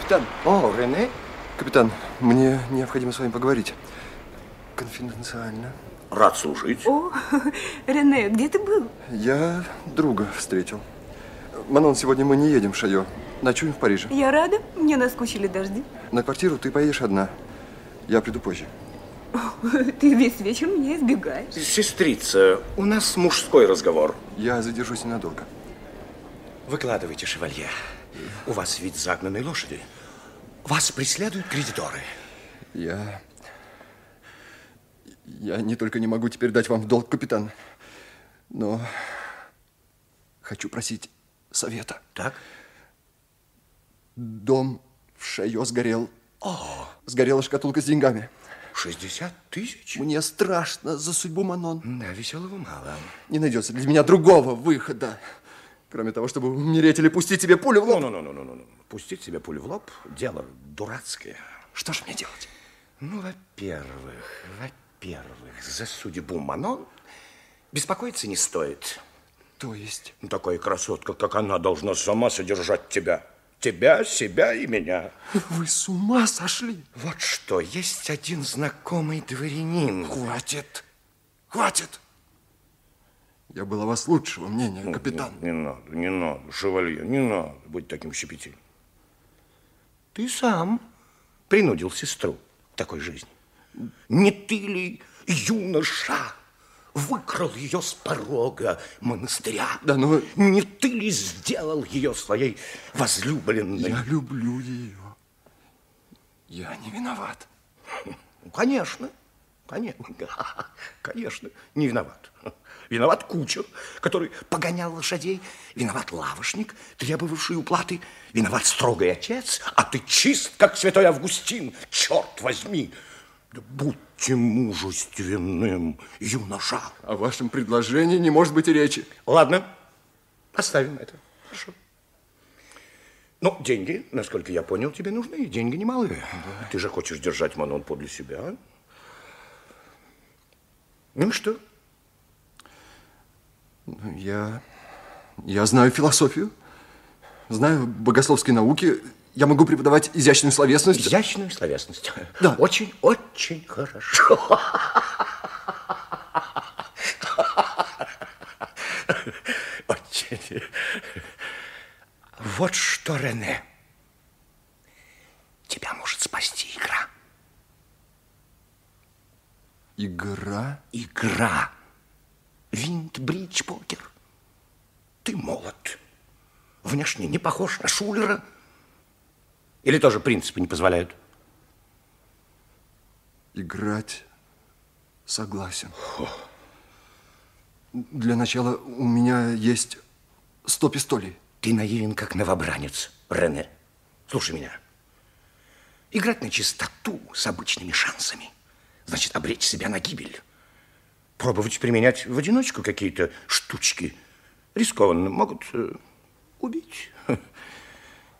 Капитан. О, Рене? Капитан, мне необходимо с вами поговорить. Конфиденциально. Рад служить. О, Рене, где ты был? Я друга встретил. Манон, сегодня мы не едем в Шайо. Ночуем в Париже. Я рада, мне наскучили дожди. На квартиру ты поедешь одна. Я приду позже. Ты весь вечер меня избегаешь. Сестрица, у нас мужской разговор. Я задержусь ненадолго. Выкладывайте, шевалье. У вас вид загнанной лошади. Вас преследуют кредиторы. Я... Я не только не могу теперь дать вам в долг, капитан, но хочу просить совета. Так? Дом в Шайо сгорел. О! Сгорела шкатулка с деньгами. 60 тысяч? Мне страшно за судьбу Манон. Да, веселого мало. Не найдется для меня другого выхода. Кроме того, чтобы умереть или пустить себе пулю в лоб. Ну, ну, ну, ну, ну, ну. Пустить себе пулю в лоб – дело дурацкое. Что же мне делать? Ну, во-первых, во-первых, за судьбу Манон беспокоиться не стоит. То есть? Ну, такая красотка, как она, должна сама содержать тебя. Тебя, себя и меня. Вы с ума сошли? Вот что, есть один знакомый дворянин. Хватит, хватит. Я был о вас лучшего мнения, Ну, капитан. Не, не надо, не надо, шевалье, не надо быть таким щепетильным. Ты сам принудил сестру к такой жизни. Не ты ли, юноша, выкрал ее с порога монастыря? Да, но... Не ты ли сделал ее своей возлюбленной? Я люблю ее. Я не виноват. Ну, Конечно, конечно, конечно, не виноват. Виноват кучер, который погонял лошадей. Виноват лавошник, требовавший уплаты. Виноват строгий отец, а ты чист, как святой Августин. Черт возьми! Да будьте мужественным, юноша. О вашем предложении не может быть и речи. Ладно, оставим это. Хорошо. Ну, деньги, насколько я понял, тебе нужны. Деньги немалые. Ты же хочешь держать Манон подле себя. Ну и что? Я... Я знаю философию, знаю богословские науки, я могу преподавать изящную словесность. Изящную словесность. Да. Очень, очень хорошо. Очень. Вот что, Рене, тебя может спасти игра. Игра? Игра. Винт, бридж, покер. Ты молод. Внешне не похож на шулера. Или тоже принципы не позволяют? Играть согласен. Для начала у меня есть сто пистолей. Ты наивен, как новобранец, Рене. Слушай меня. Играть на чистоту с обычными шансами значит обречь себя на гибель. Пробовать применять в одиночку какие-то штучки рискованно могут э, убить.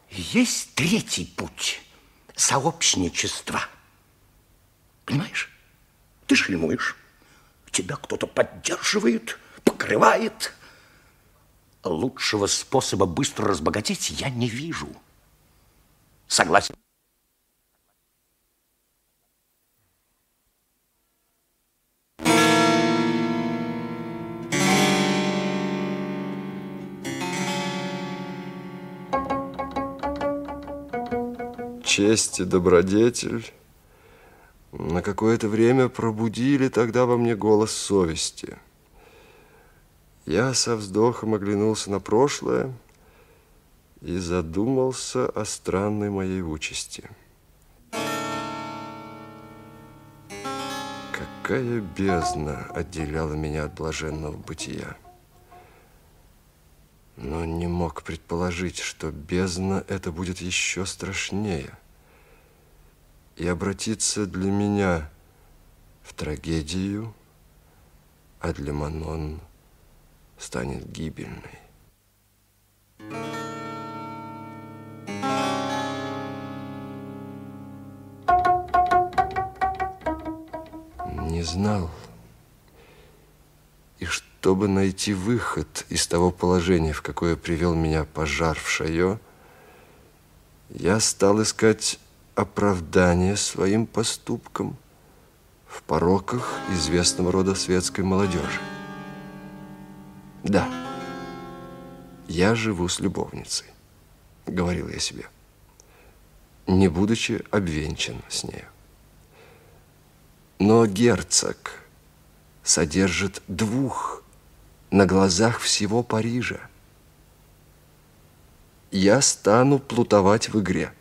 Есть третий путь – сообщничество. Понимаешь? Ты шельмуешь, тебя кто-то поддерживает, покрывает. Лучшего способа быстро разбогатеть я не вижу. Согласен? Честь и добродетель на какое-то время пробудили тогда во мне голос совести. Я со вздохом оглянулся на прошлое и задумался о странной моей участи. Какая бездна отделяла меня от блаженного бытия. Но не мог предположить, что бездна это будет еще страшнее и обратиться для меня в трагедию, а для Манон станет гибельной. Не знал. И чтобы найти выход из того положения, в какое привел меня пожар в Шайо, я стал искать оправдание своим поступкам в пороках известного рода светской молодежи. Да, я живу с любовницей, говорил я себе, не будучи обвенчан с нею. Но герцог содержит двух на глазах всего Парижа. Я стану плутовать в игре.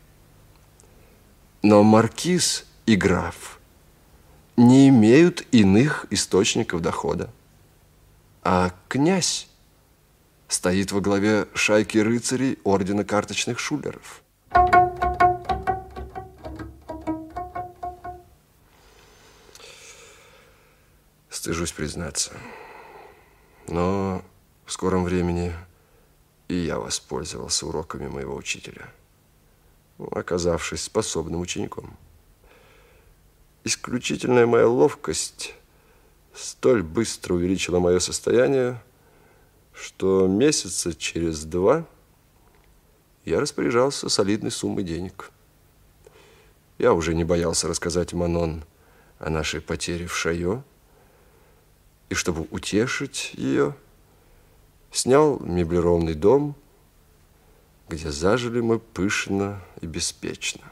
Но маркиз и граф не имеют иных источников дохода. А князь стоит во главе шайки рыцарей Ордена карточных шулеров. Стыжусь признаться. Но в скором времени и я воспользовался уроками моего учителя, оказавшись способным учеником. Исключительная моя ловкость столь быстро увеличила мое состояние, что месяца через два я распоряжался солидной суммой денег. Я уже не боялся рассказать Манон о нашей потере в Шайо, и чтобы утешить ее, снял меблированный дом, где зажили мы пышно и беспечно.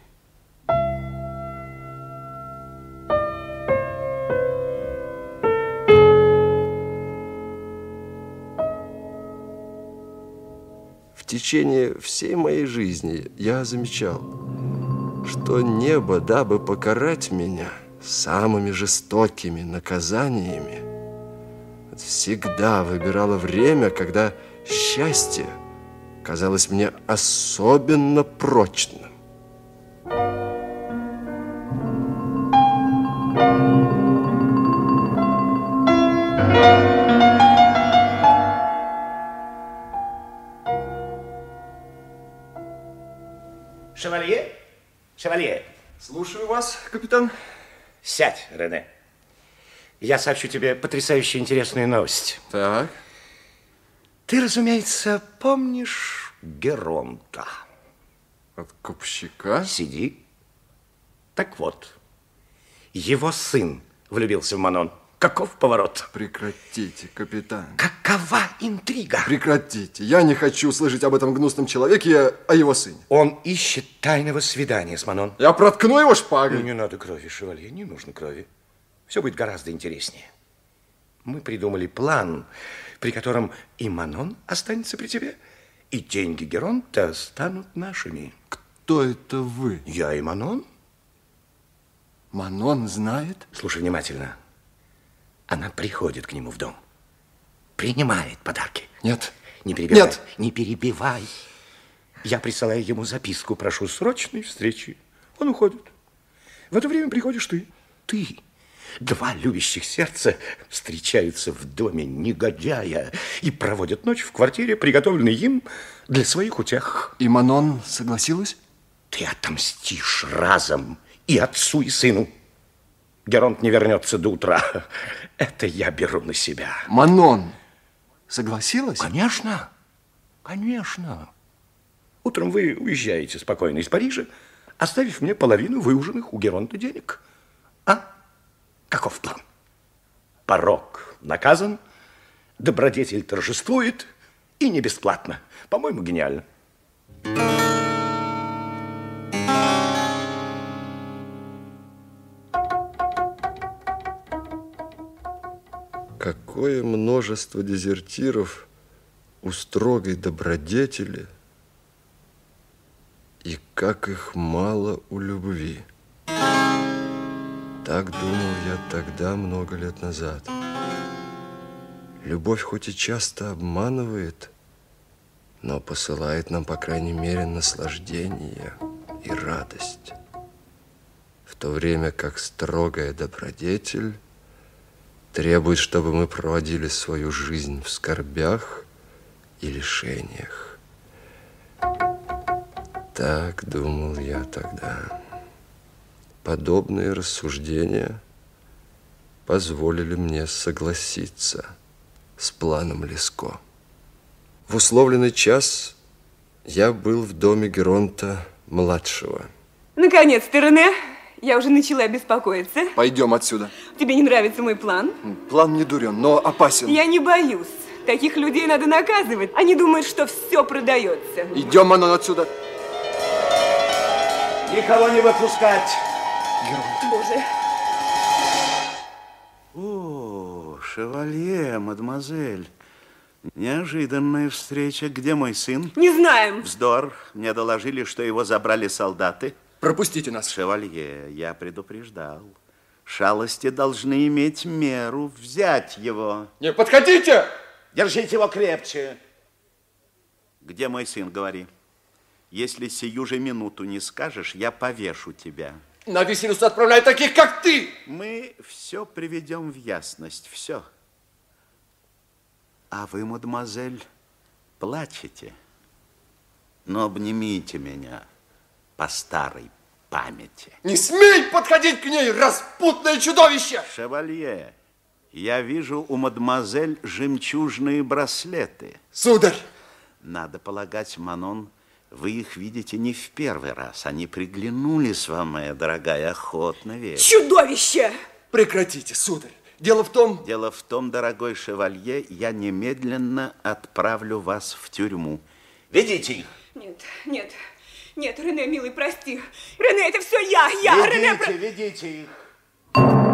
В течение всей моей жизни я замечал, что небо, дабы покарать меня самыми жестокими наказаниями, всегда выбирала время, когда счастье казалось мне особенно прочным. Шевалье? Шевалье. Слушаю вас, капитан. Сядь, Рене. Я сообщу тебе потрясающе интересную новость. Так. Ты, разумеется, помнишь Геронта. Откупщика? Сиди. Так вот, его сын влюбился в Манон. Каков поворот? Прекратите, капитан. Какова интрига? Прекратите. Я не хочу слышать об этом гнусном человеке о его сыне. Он ищет тайного свидания с Манон. Я проткну его шпагой. Ну, не надо крови, шевалье, не нужно крови. Все будет гораздо интереснее. Мы придумали план, при котором и Манон останется при тебе, и деньги Геронта станут нашими. Кто это вы? Я и Манон. Манон знает? Слушай внимательно. Она приходит к нему в дом, принимает подарки. Нет. Не перебивай. Нет. Не перебивай. Я присылаю ему записку, прошу срочной встречи. Он уходит. В это время приходишь ты. Ты. Два любящих сердца встречаются в доме негодяя и проводят ночь в квартире, приготовленной им для своих утех. И Манон согласилась? Ты отомстишь разом и отцу, и сыну. Геронт не вернется до утра. Это я беру на себя. Манон согласилась? Конечно, конечно. Утром вы уезжаете спокойно из Парижа, оставив мне половину выуженных у Геронта денег. Каков план? Порог наказан, добродетель торжествует и не бесплатно. По-моему, гениально. Какое множество дезертиров у строгой добродетели, и как их мало у любви. Так думал я тогда, много лет назад. Любовь хоть и часто обманывает, но посылает нам, по крайней мере, наслаждение и радость. В то время как строгая добродетель требует, чтобы мы проводили свою жизнь в скорбях и лишениях. Так думал я тогда. Подобные рассуждения позволили мне согласиться с планом Леско. В условленный час я был в доме Геронта-младшего. Наконец ты, Рене. Я уже начала беспокоиться. Пойдем отсюда. Тебе не нравится мой план? План не дурен, но опасен. Я не боюсь. Таких людей надо наказывать. Они думают, что все продается. Идем, Манон, отсюда. Никого не выпускать. Боже. Шевалье, мадемуазель. Неожиданная встреча. Где мой сын? Не знаем. Вздор. Мне доложили, что его забрали солдаты. Пропустите нас. Шевалье, я предупреждал. Шалости должны иметь меру. Взять его. Не подходите! Держите его крепче. Где мой сын, говори. Если сию же минуту не скажешь, я повешу тебя. На виселицу отправляют таких, как ты! Мы все приведем в ясность, все. А вы, мадемуазель, плачете? Но обнимите меня по старой памяти. Не смей подходить к ней, распутное чудовище! Шевалье, я вижу у мадемуазель жемчужные браслеты. Сударь! Надо полагать, Манон, вы их видите не в первый раз. Они приглянулись вам, моя дорогая, охотно верю. Чудовище! Прекратите, сударь. Дело в том... Дело в том, дорогой шевалье, я немедленно отправлю вас в тюрьму. Ведите их. Нет, нет, нет, Рене, милый, прости. Рене, это все я, я, ведите, Рене... про- ведите их.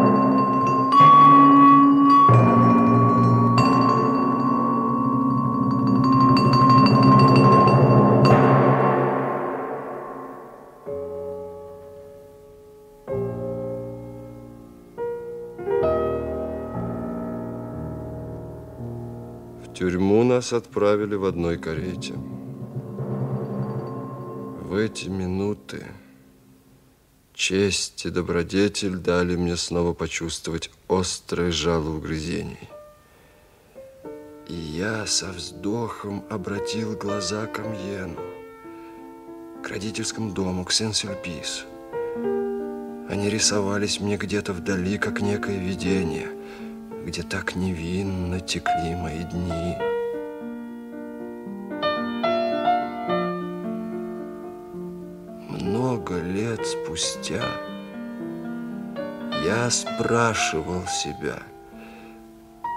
Нас отправили в одной карете. В эти минуты честь и добродетель дали мне снова почувствовать острое жало угрызений. И я со вздохом обратил глаза к Амьену, к родительскому дому, к Сен-Сюльпису. Они рисовались мне где-то вдали, как некое видение, где так невинно текли мои дни. Лет спустя я спрашивал себя,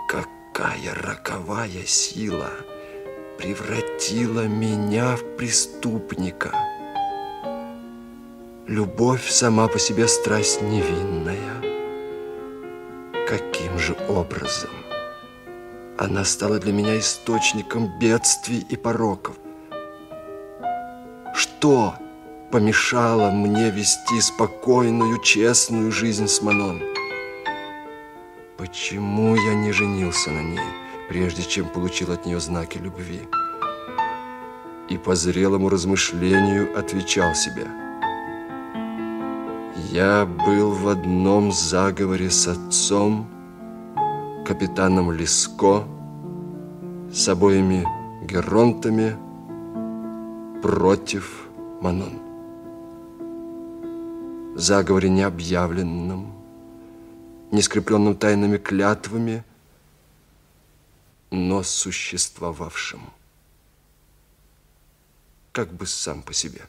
какая роковая сила превратила меня в преступника. Любовь сама по себе страсть невинная. Каким же образом она стала для меня источником бедствий и пороков? Что помешало мне вести спокойную, честную жизнь с Манон? Почему я не женился на ней, прежде чем получил от нее знаки любви? И по зрелому размышлению отвечал себе – я был в одном заговоре с отцом, капитаном Лиско, с обоими геронтами против Манон. Заговоре необъявленном, не скрепленном тайными клятвами, но существовавшем, как бы сам по себе.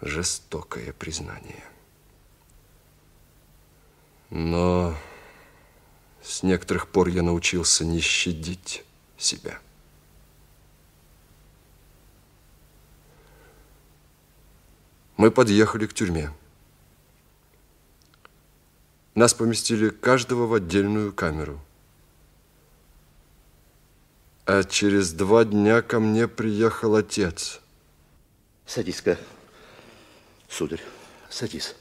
Жестокое признание. Но с некоторых пор я научился не щадить себя. Мы подъехали к тюрьме. Нас поместили каждого в отдельную камеру. А через два дня ко мне приехал отец. Садись-ка, сударь, садись.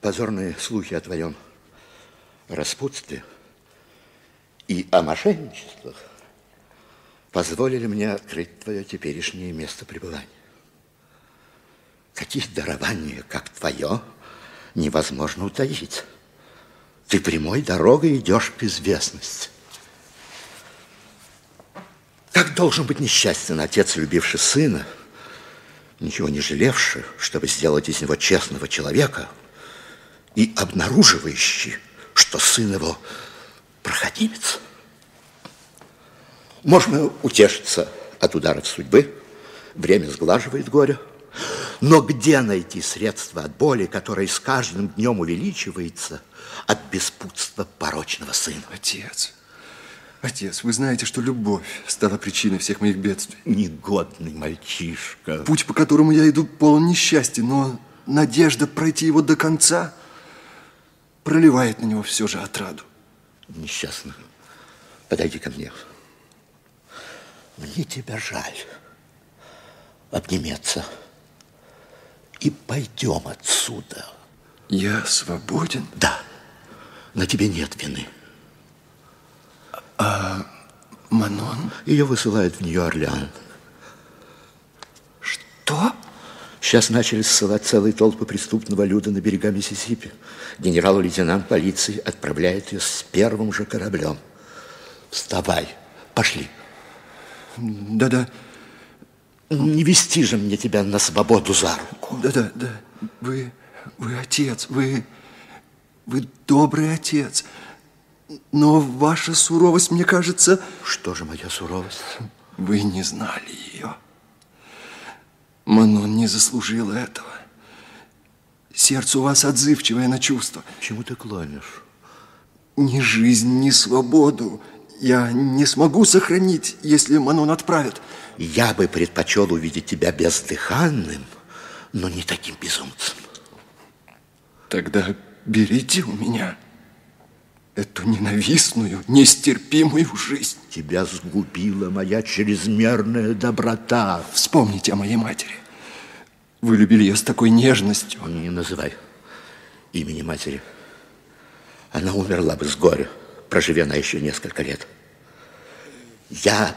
Позорные слухи о твоем распутстве и о мошенничествах позволили мне открыть твое теперешнее место пребывания. Таких дарований, как твое, невозможно утаить. Ты прямой дорогой идешь к известности. Как должен быть несчастен отец, любивший сына, ничего не жалевший, чтобы сделать из него честного человека, и обнаруживающий, что сын его проходимец. Можно утешиться от ударов судьбы, время сглаживает горе, но где найти средства от боли, которая с каждым днем увеличивается от беспутства порочного сына? Отец, отец, вы знаете, что любовь стала причиной всех моих бедствий. Негодный мальчишка. Путь, по которому я иду, полон несчастья, но надежда пройти его до конца проливает на него все же отраду. Несчастно. Подойди ко мне. Мне тебя жаль. Обнимется. И пойдем отсюда. Я свободен? Да. На тебе нет вины. А Манон? Ее высылают в Нью-Орлеан. Что? Сейчас начали ссылать целые толпы преступного люда на берега Миссисипи. Генерал-лейтенант полиции отправляет ее с первым же кораблем. Вставай, пошли. Да-да. Не вести же мне тебя на свободу за руку. Да-да, да. Вы, вы отец, вы, вы добрый отец. Но ваша суровость, мне кажется... Что же моя суровость? Вы не знали ее. Манон не заслужила этого. Сердце у вас отзывчивое на чувства. Чему ты клонишь? Ни жизнь, ни свободу я не смогу сохранить, если Манон отправят. Я бы предпочел увидеть тебя бездыханным, но не таким безумцем. Тогда берите у меня эту ненавистную, нестерпимую жизнь. Тебя сгубила моя чрезмерная доброта. Вспомните о моей матери. Вы любили ее с такой нежностью. Не называй имени матери. Она умерла бы с горя, проживя на еще несколько лет. Я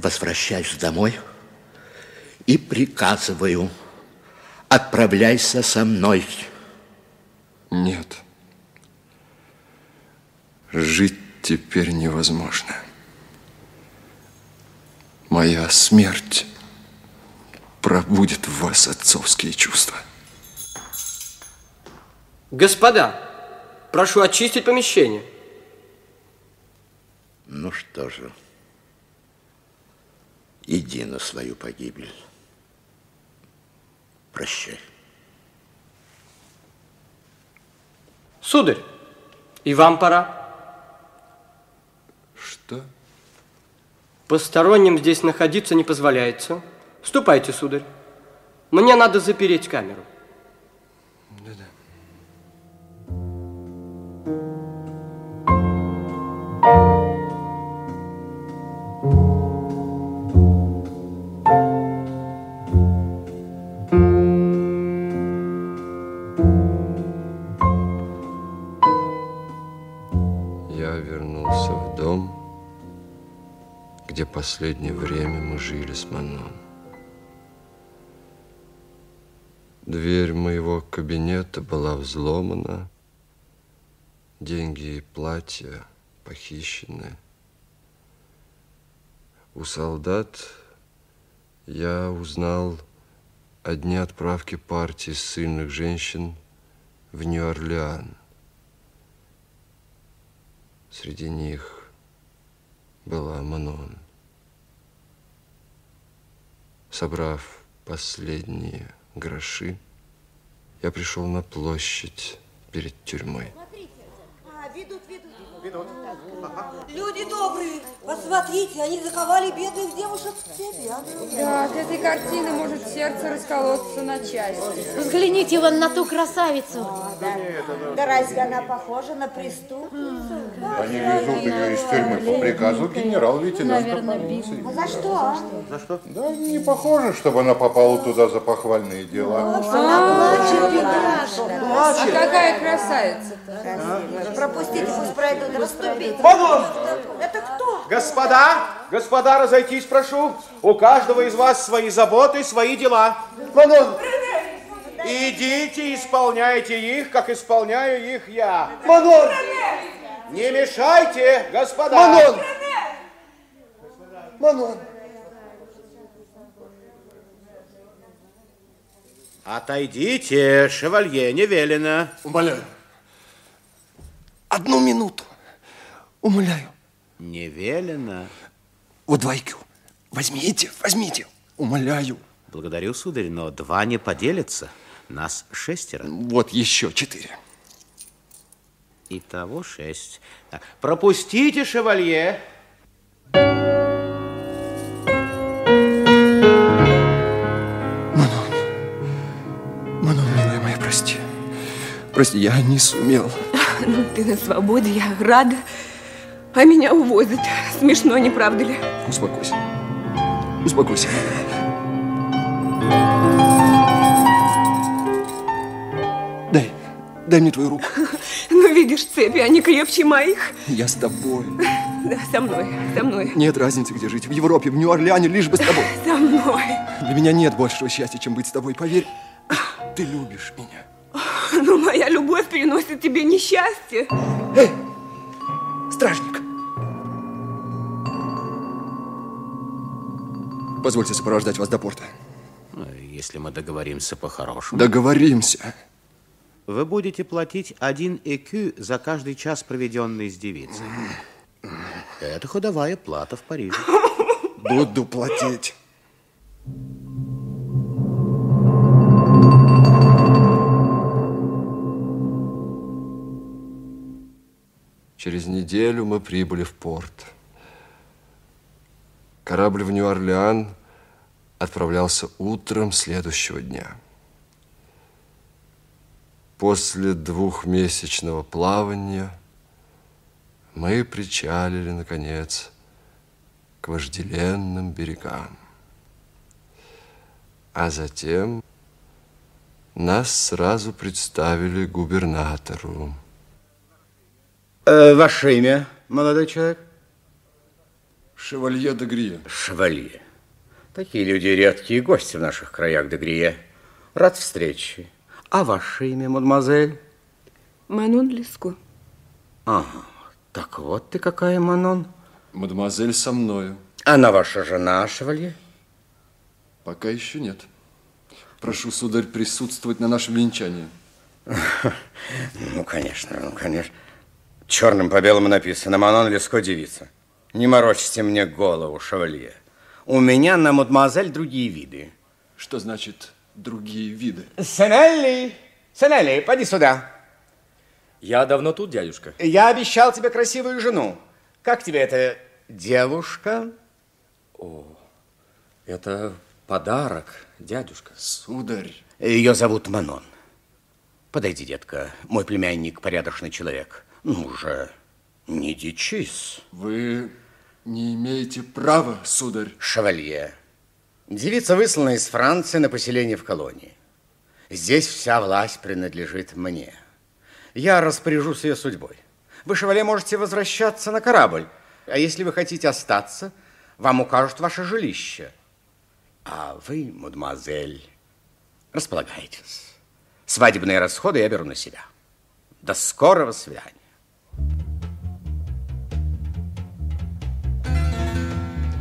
возвращаюсь домой и приказываю, отправляйся со мной. Нет. Жить теперь невозможно. Моя смерть пробудет в вас отцовские чувства. Господа, прошу очистить помещение. Ну что же, иди на свою погибель. Прощай. Сударь, и вам пора. Что? Посторонним здесь находиться не позволяется. Ступайте, сударь. Мне надо запереть камеру. Последнее время мы жили с Манон. Дверь моего кабинета была взломана, деньги и платья похищены. У солдат я узнал о дне отправки партии ссыльных женщин в Нью-Орлеан. Среди них была Манон. Собрав последние гроши, я пришел на площадь перед тюрьмой. А, ведут, ведут. Ведут. Люди добрые, посмотрите, они заковали бедных девушек в цепи. А? Да, от этой картины может сердце расколоться на части. Взгляните вон на ту красавицу. Да, да разве она похожа на преступницу? Они везут ее из тюрьмы по приказу генерал-лейтенанта полиции. А за что? а? За что? Да не похоже, чтобы она попала туда за похвальные дела. Она плачет, бедняжка. А какая красавица-то? Пропустите, пусть пройдут, Манон! Это кто? Господа, господа, разойтись прошу. У каждого из вас свои заботы, свои дела. Манон! Идите, исполняйте их, как исполняю их я. Манон! Не мешайте, господа! Манон! Манон! Отойдите, шевалье, не велено. Умоляю. Одну минуту. Умоляю. Не велено. Вот двойку. Возьмите, возьмите. Умоляю. Благодарю, сударь, но два не поделятся. Нас шестеро. Вот еще четыре. Итого шесть. Так, Пропустите, шевалье. Манон, милая моя, прости. Прости, я не сумел. Ну, ты на свободе, я рада. А меня увозят. Смешно, не правда ли? Успокойся. Успокойся. Дай, дай мне твою руку. Ну, видишь, цепи, они крепче моих. Я с тобой. Да, со мной, со мной. Нет разницы, где жить. В Европе, в Нью-Орлеане, лишь бы с тобой. Со мной. Для меня нет большего счастья, чем быть с тобой. Поверь, ты любишь меня. Ну, моя любовь приносит тебе несчастье. Эй, стражник. Позвольте сопровождать вас до порта. Если мы договоримся по-хорошему. Договоримся. Вы будете платить один ЭКЮ за каждый час, проведенный с девицей. Это ходовая плата в Париже. Буду платить. Через неделю мы прибыли в порт. Корабль в Нью-Орлеан отправлялся утром следующего дня. После двухмесячного плавания мы причалили, наконец, к вожделенным берегам. А затем нас сразу представили губернатору. Э, ваше имя, молодой человек? Шевалье де Грие. Шевалье. Такие люди редкие гости в наших краях, де Грие. Рад встрече. А ваше имя, мадемуазель? Манон Леско. Ага, так вот ты какая, Манон. Мадемуазель со мною. Она ваша жена, шевалье? Пока еще нет. Прошу, сударь, присутствовать на нашем венчании. Ну, конечно, ну, конечно. Черным по белому написано «Манон Леско девица». Не морочьте мне голову, шевалье. У меня на мадемуазель другие виды. Что значит другие виды? Сенелли, Сенелли, поди сюда. Я давно тут, дядюшка. Я обещал тебе красивую жену. Как тебе эта девушка? О, это подарок, дядюшка. Сударь. Ее зовут Манон. Подойди, детка, мой племянник порядочный человек. Ну же, не дичись. Вы не имеете права, сударь. Шевалье. Девица выслана из Франции на поселение в колонии. Здесь вся власть принадлежит мне. Я распоряжусь ее судьбой. Вы, шевалье, можете возвращаться на корабль. А если вы хотите остаться, вам укажут ваше жилище. А вы, мадемуазель, располагайтесь. Свадебные расходы я беру на себя. До скорого свидания.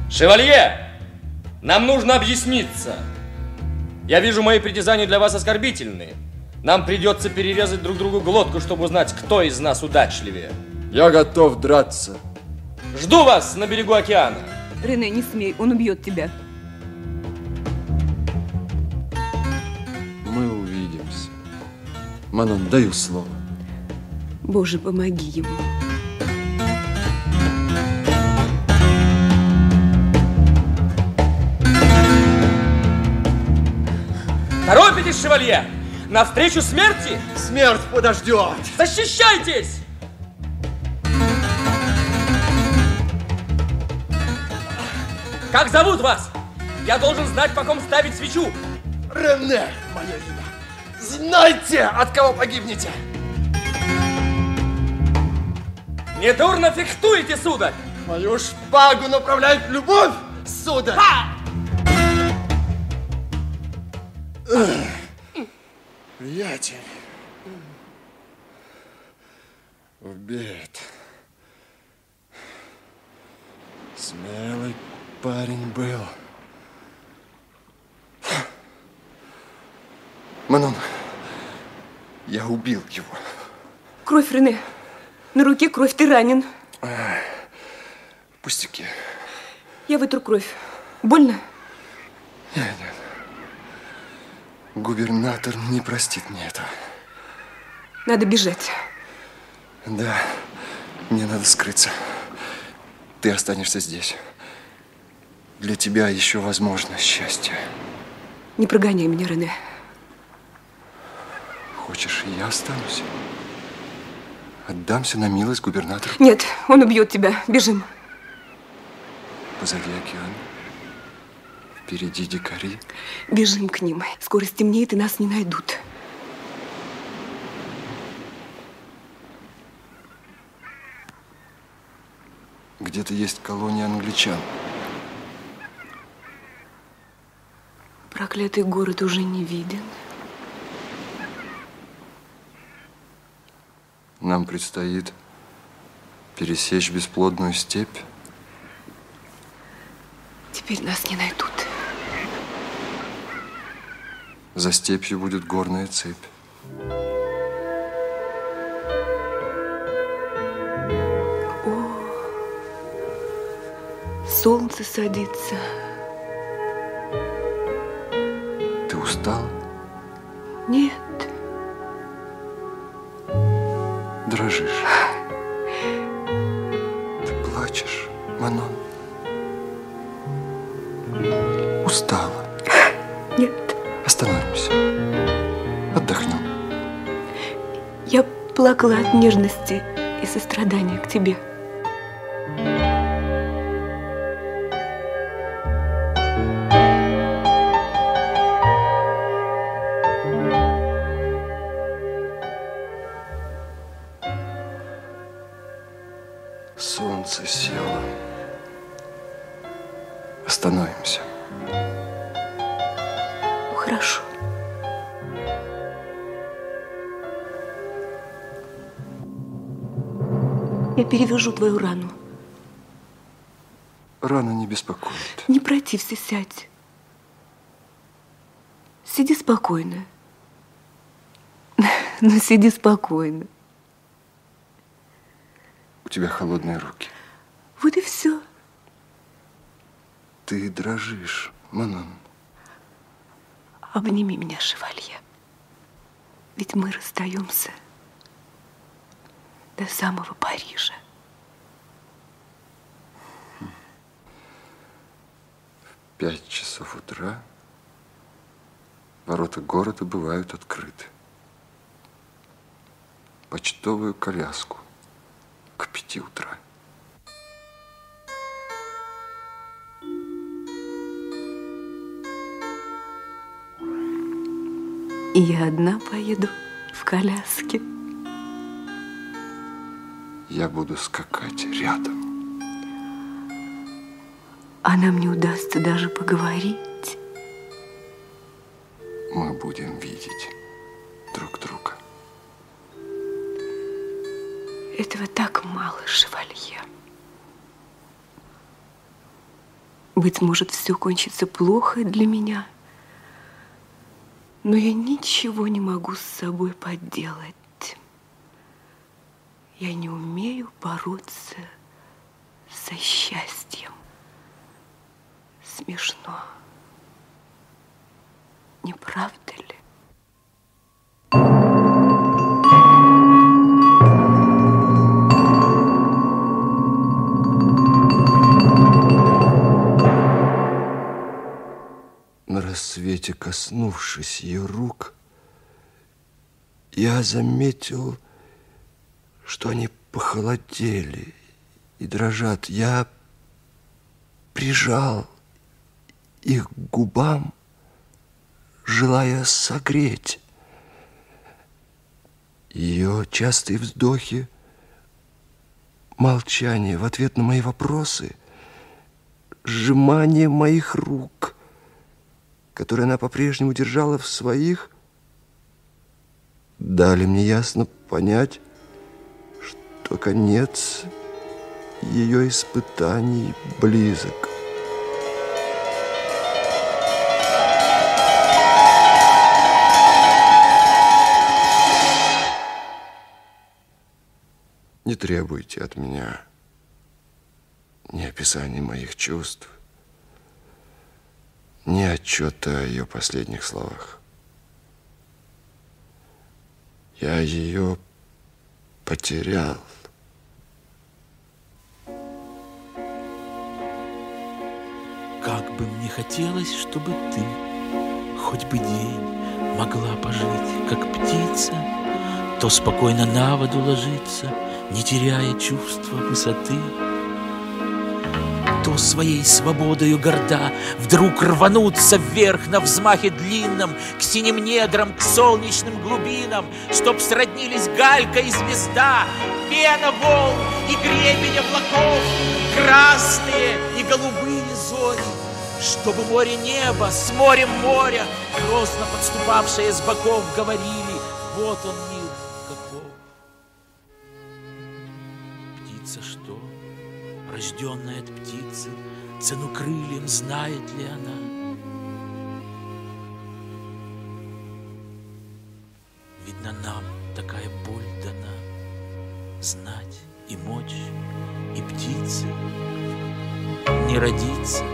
Шевалье, нам нужно объясниться. Я вижу, мои притязания для вас оскорбительные. Нам придется перерезать друг другу глотку, чтобы узнать, кто из нас удачливее. Я готов драться. Жду вас на берегу океана. Рене, не смей, он убьет тебя. Мы увидимся. Манон, даю слово. Боже, помоги ему. Торопитесь, шевалье! Навстречу смерти? Смерть подождет. Защищайтесь! Как зовут вас? Я должен знать, по ком ставить свечу. Рене, мое имя. Знайте, от кого погибнете. Недурно фехтуете, сударь. Мою шпагу направляет любовь, сударь. Ха! Приятель. Убит. Смелый парень был. Манон, я убил его. Кровь, Рене. На руке кровь, ты ранен. Пустяки. Я вытру кровь. Больно? Нет, нет. Губернатор не простит мне этого. Надо бежать. Да, мне надо скрыться. Ты останешься здесь. Для тебя еще возможно счастье. Не прогоняй меня, Рене. Хочешь, я останусь? Отдамся на милость губернатору. Нет, он убьет тебя. Бежим. Позади океан. Впереди дикари. Бежим к ним. Скоро стемнеет, и нас не найдут. Где-то есть колония англичан. Проклятый город уже не виден. Нам предстоит пересечь бесплодную степь. Теперь нас не найдут. За степью будет горная цепь. О, солнце садится. Ты устал? Нет. Дрожишь. Ты плачешь, Манон. Устала. Плакала от нежности и сострадания к тебе. Перевяжу твою рану. Рана не беспокоит. Не протився, сядь. Сиди спокойно. Ну, сиди спокойно. У тебя холодные руки. Вот и все. Ты дрожишь, Манон. Обними меня, шевалье. Ведь мы расстаемся до самого Парижа. Пять часов утра ворота города бывают открыты. Почтовую коляску к пяти утра. И я одна поеду в коляске. Я буду скакать рядом. А нам не удастся даже поговорить. Мы будем видеть друг друга. Этого так мало, шевалье. Быть может, все кончится плохо для меня, но я ничего не могу с собой поделать. Я не умею бороться со счастьем. Смешно. Не правда ли? На рассвете, коснувшись ее рук, я заметил, что они похолодели и дрожат. Я прижал их губам, желая согреть. Ее частые вздохи, молчание в ответ на мои вопросы, сжимание моих рук, которые она по-прежнему держала в своих, дали мне ясно понять, что конец ее испытаний близок. Не требуйте от меня ни описания моих чувств, ни отчета о ее последних словах. Я ее потерял. Как бы мне хотелось, чтобы ты хоть бы день могла пожить, как птица, то спокойно на воду ложиться, не теряя чувства высоты, то своей свободою горда вдруг рвануться вверх на взмахе длинном к синим недрам, к солнечным глубинам, чтоб сроднились галька и звезда, пена волн и гребень облаков, красные и голубые зори, чтобы море неба с морем моря, грозно подступавшие с боков, говорили, вот он мир Рожденная от птицы, цену крыльям знает ли она? Видно, нам такая боль дана, знать и мочь, и птицы не родиться,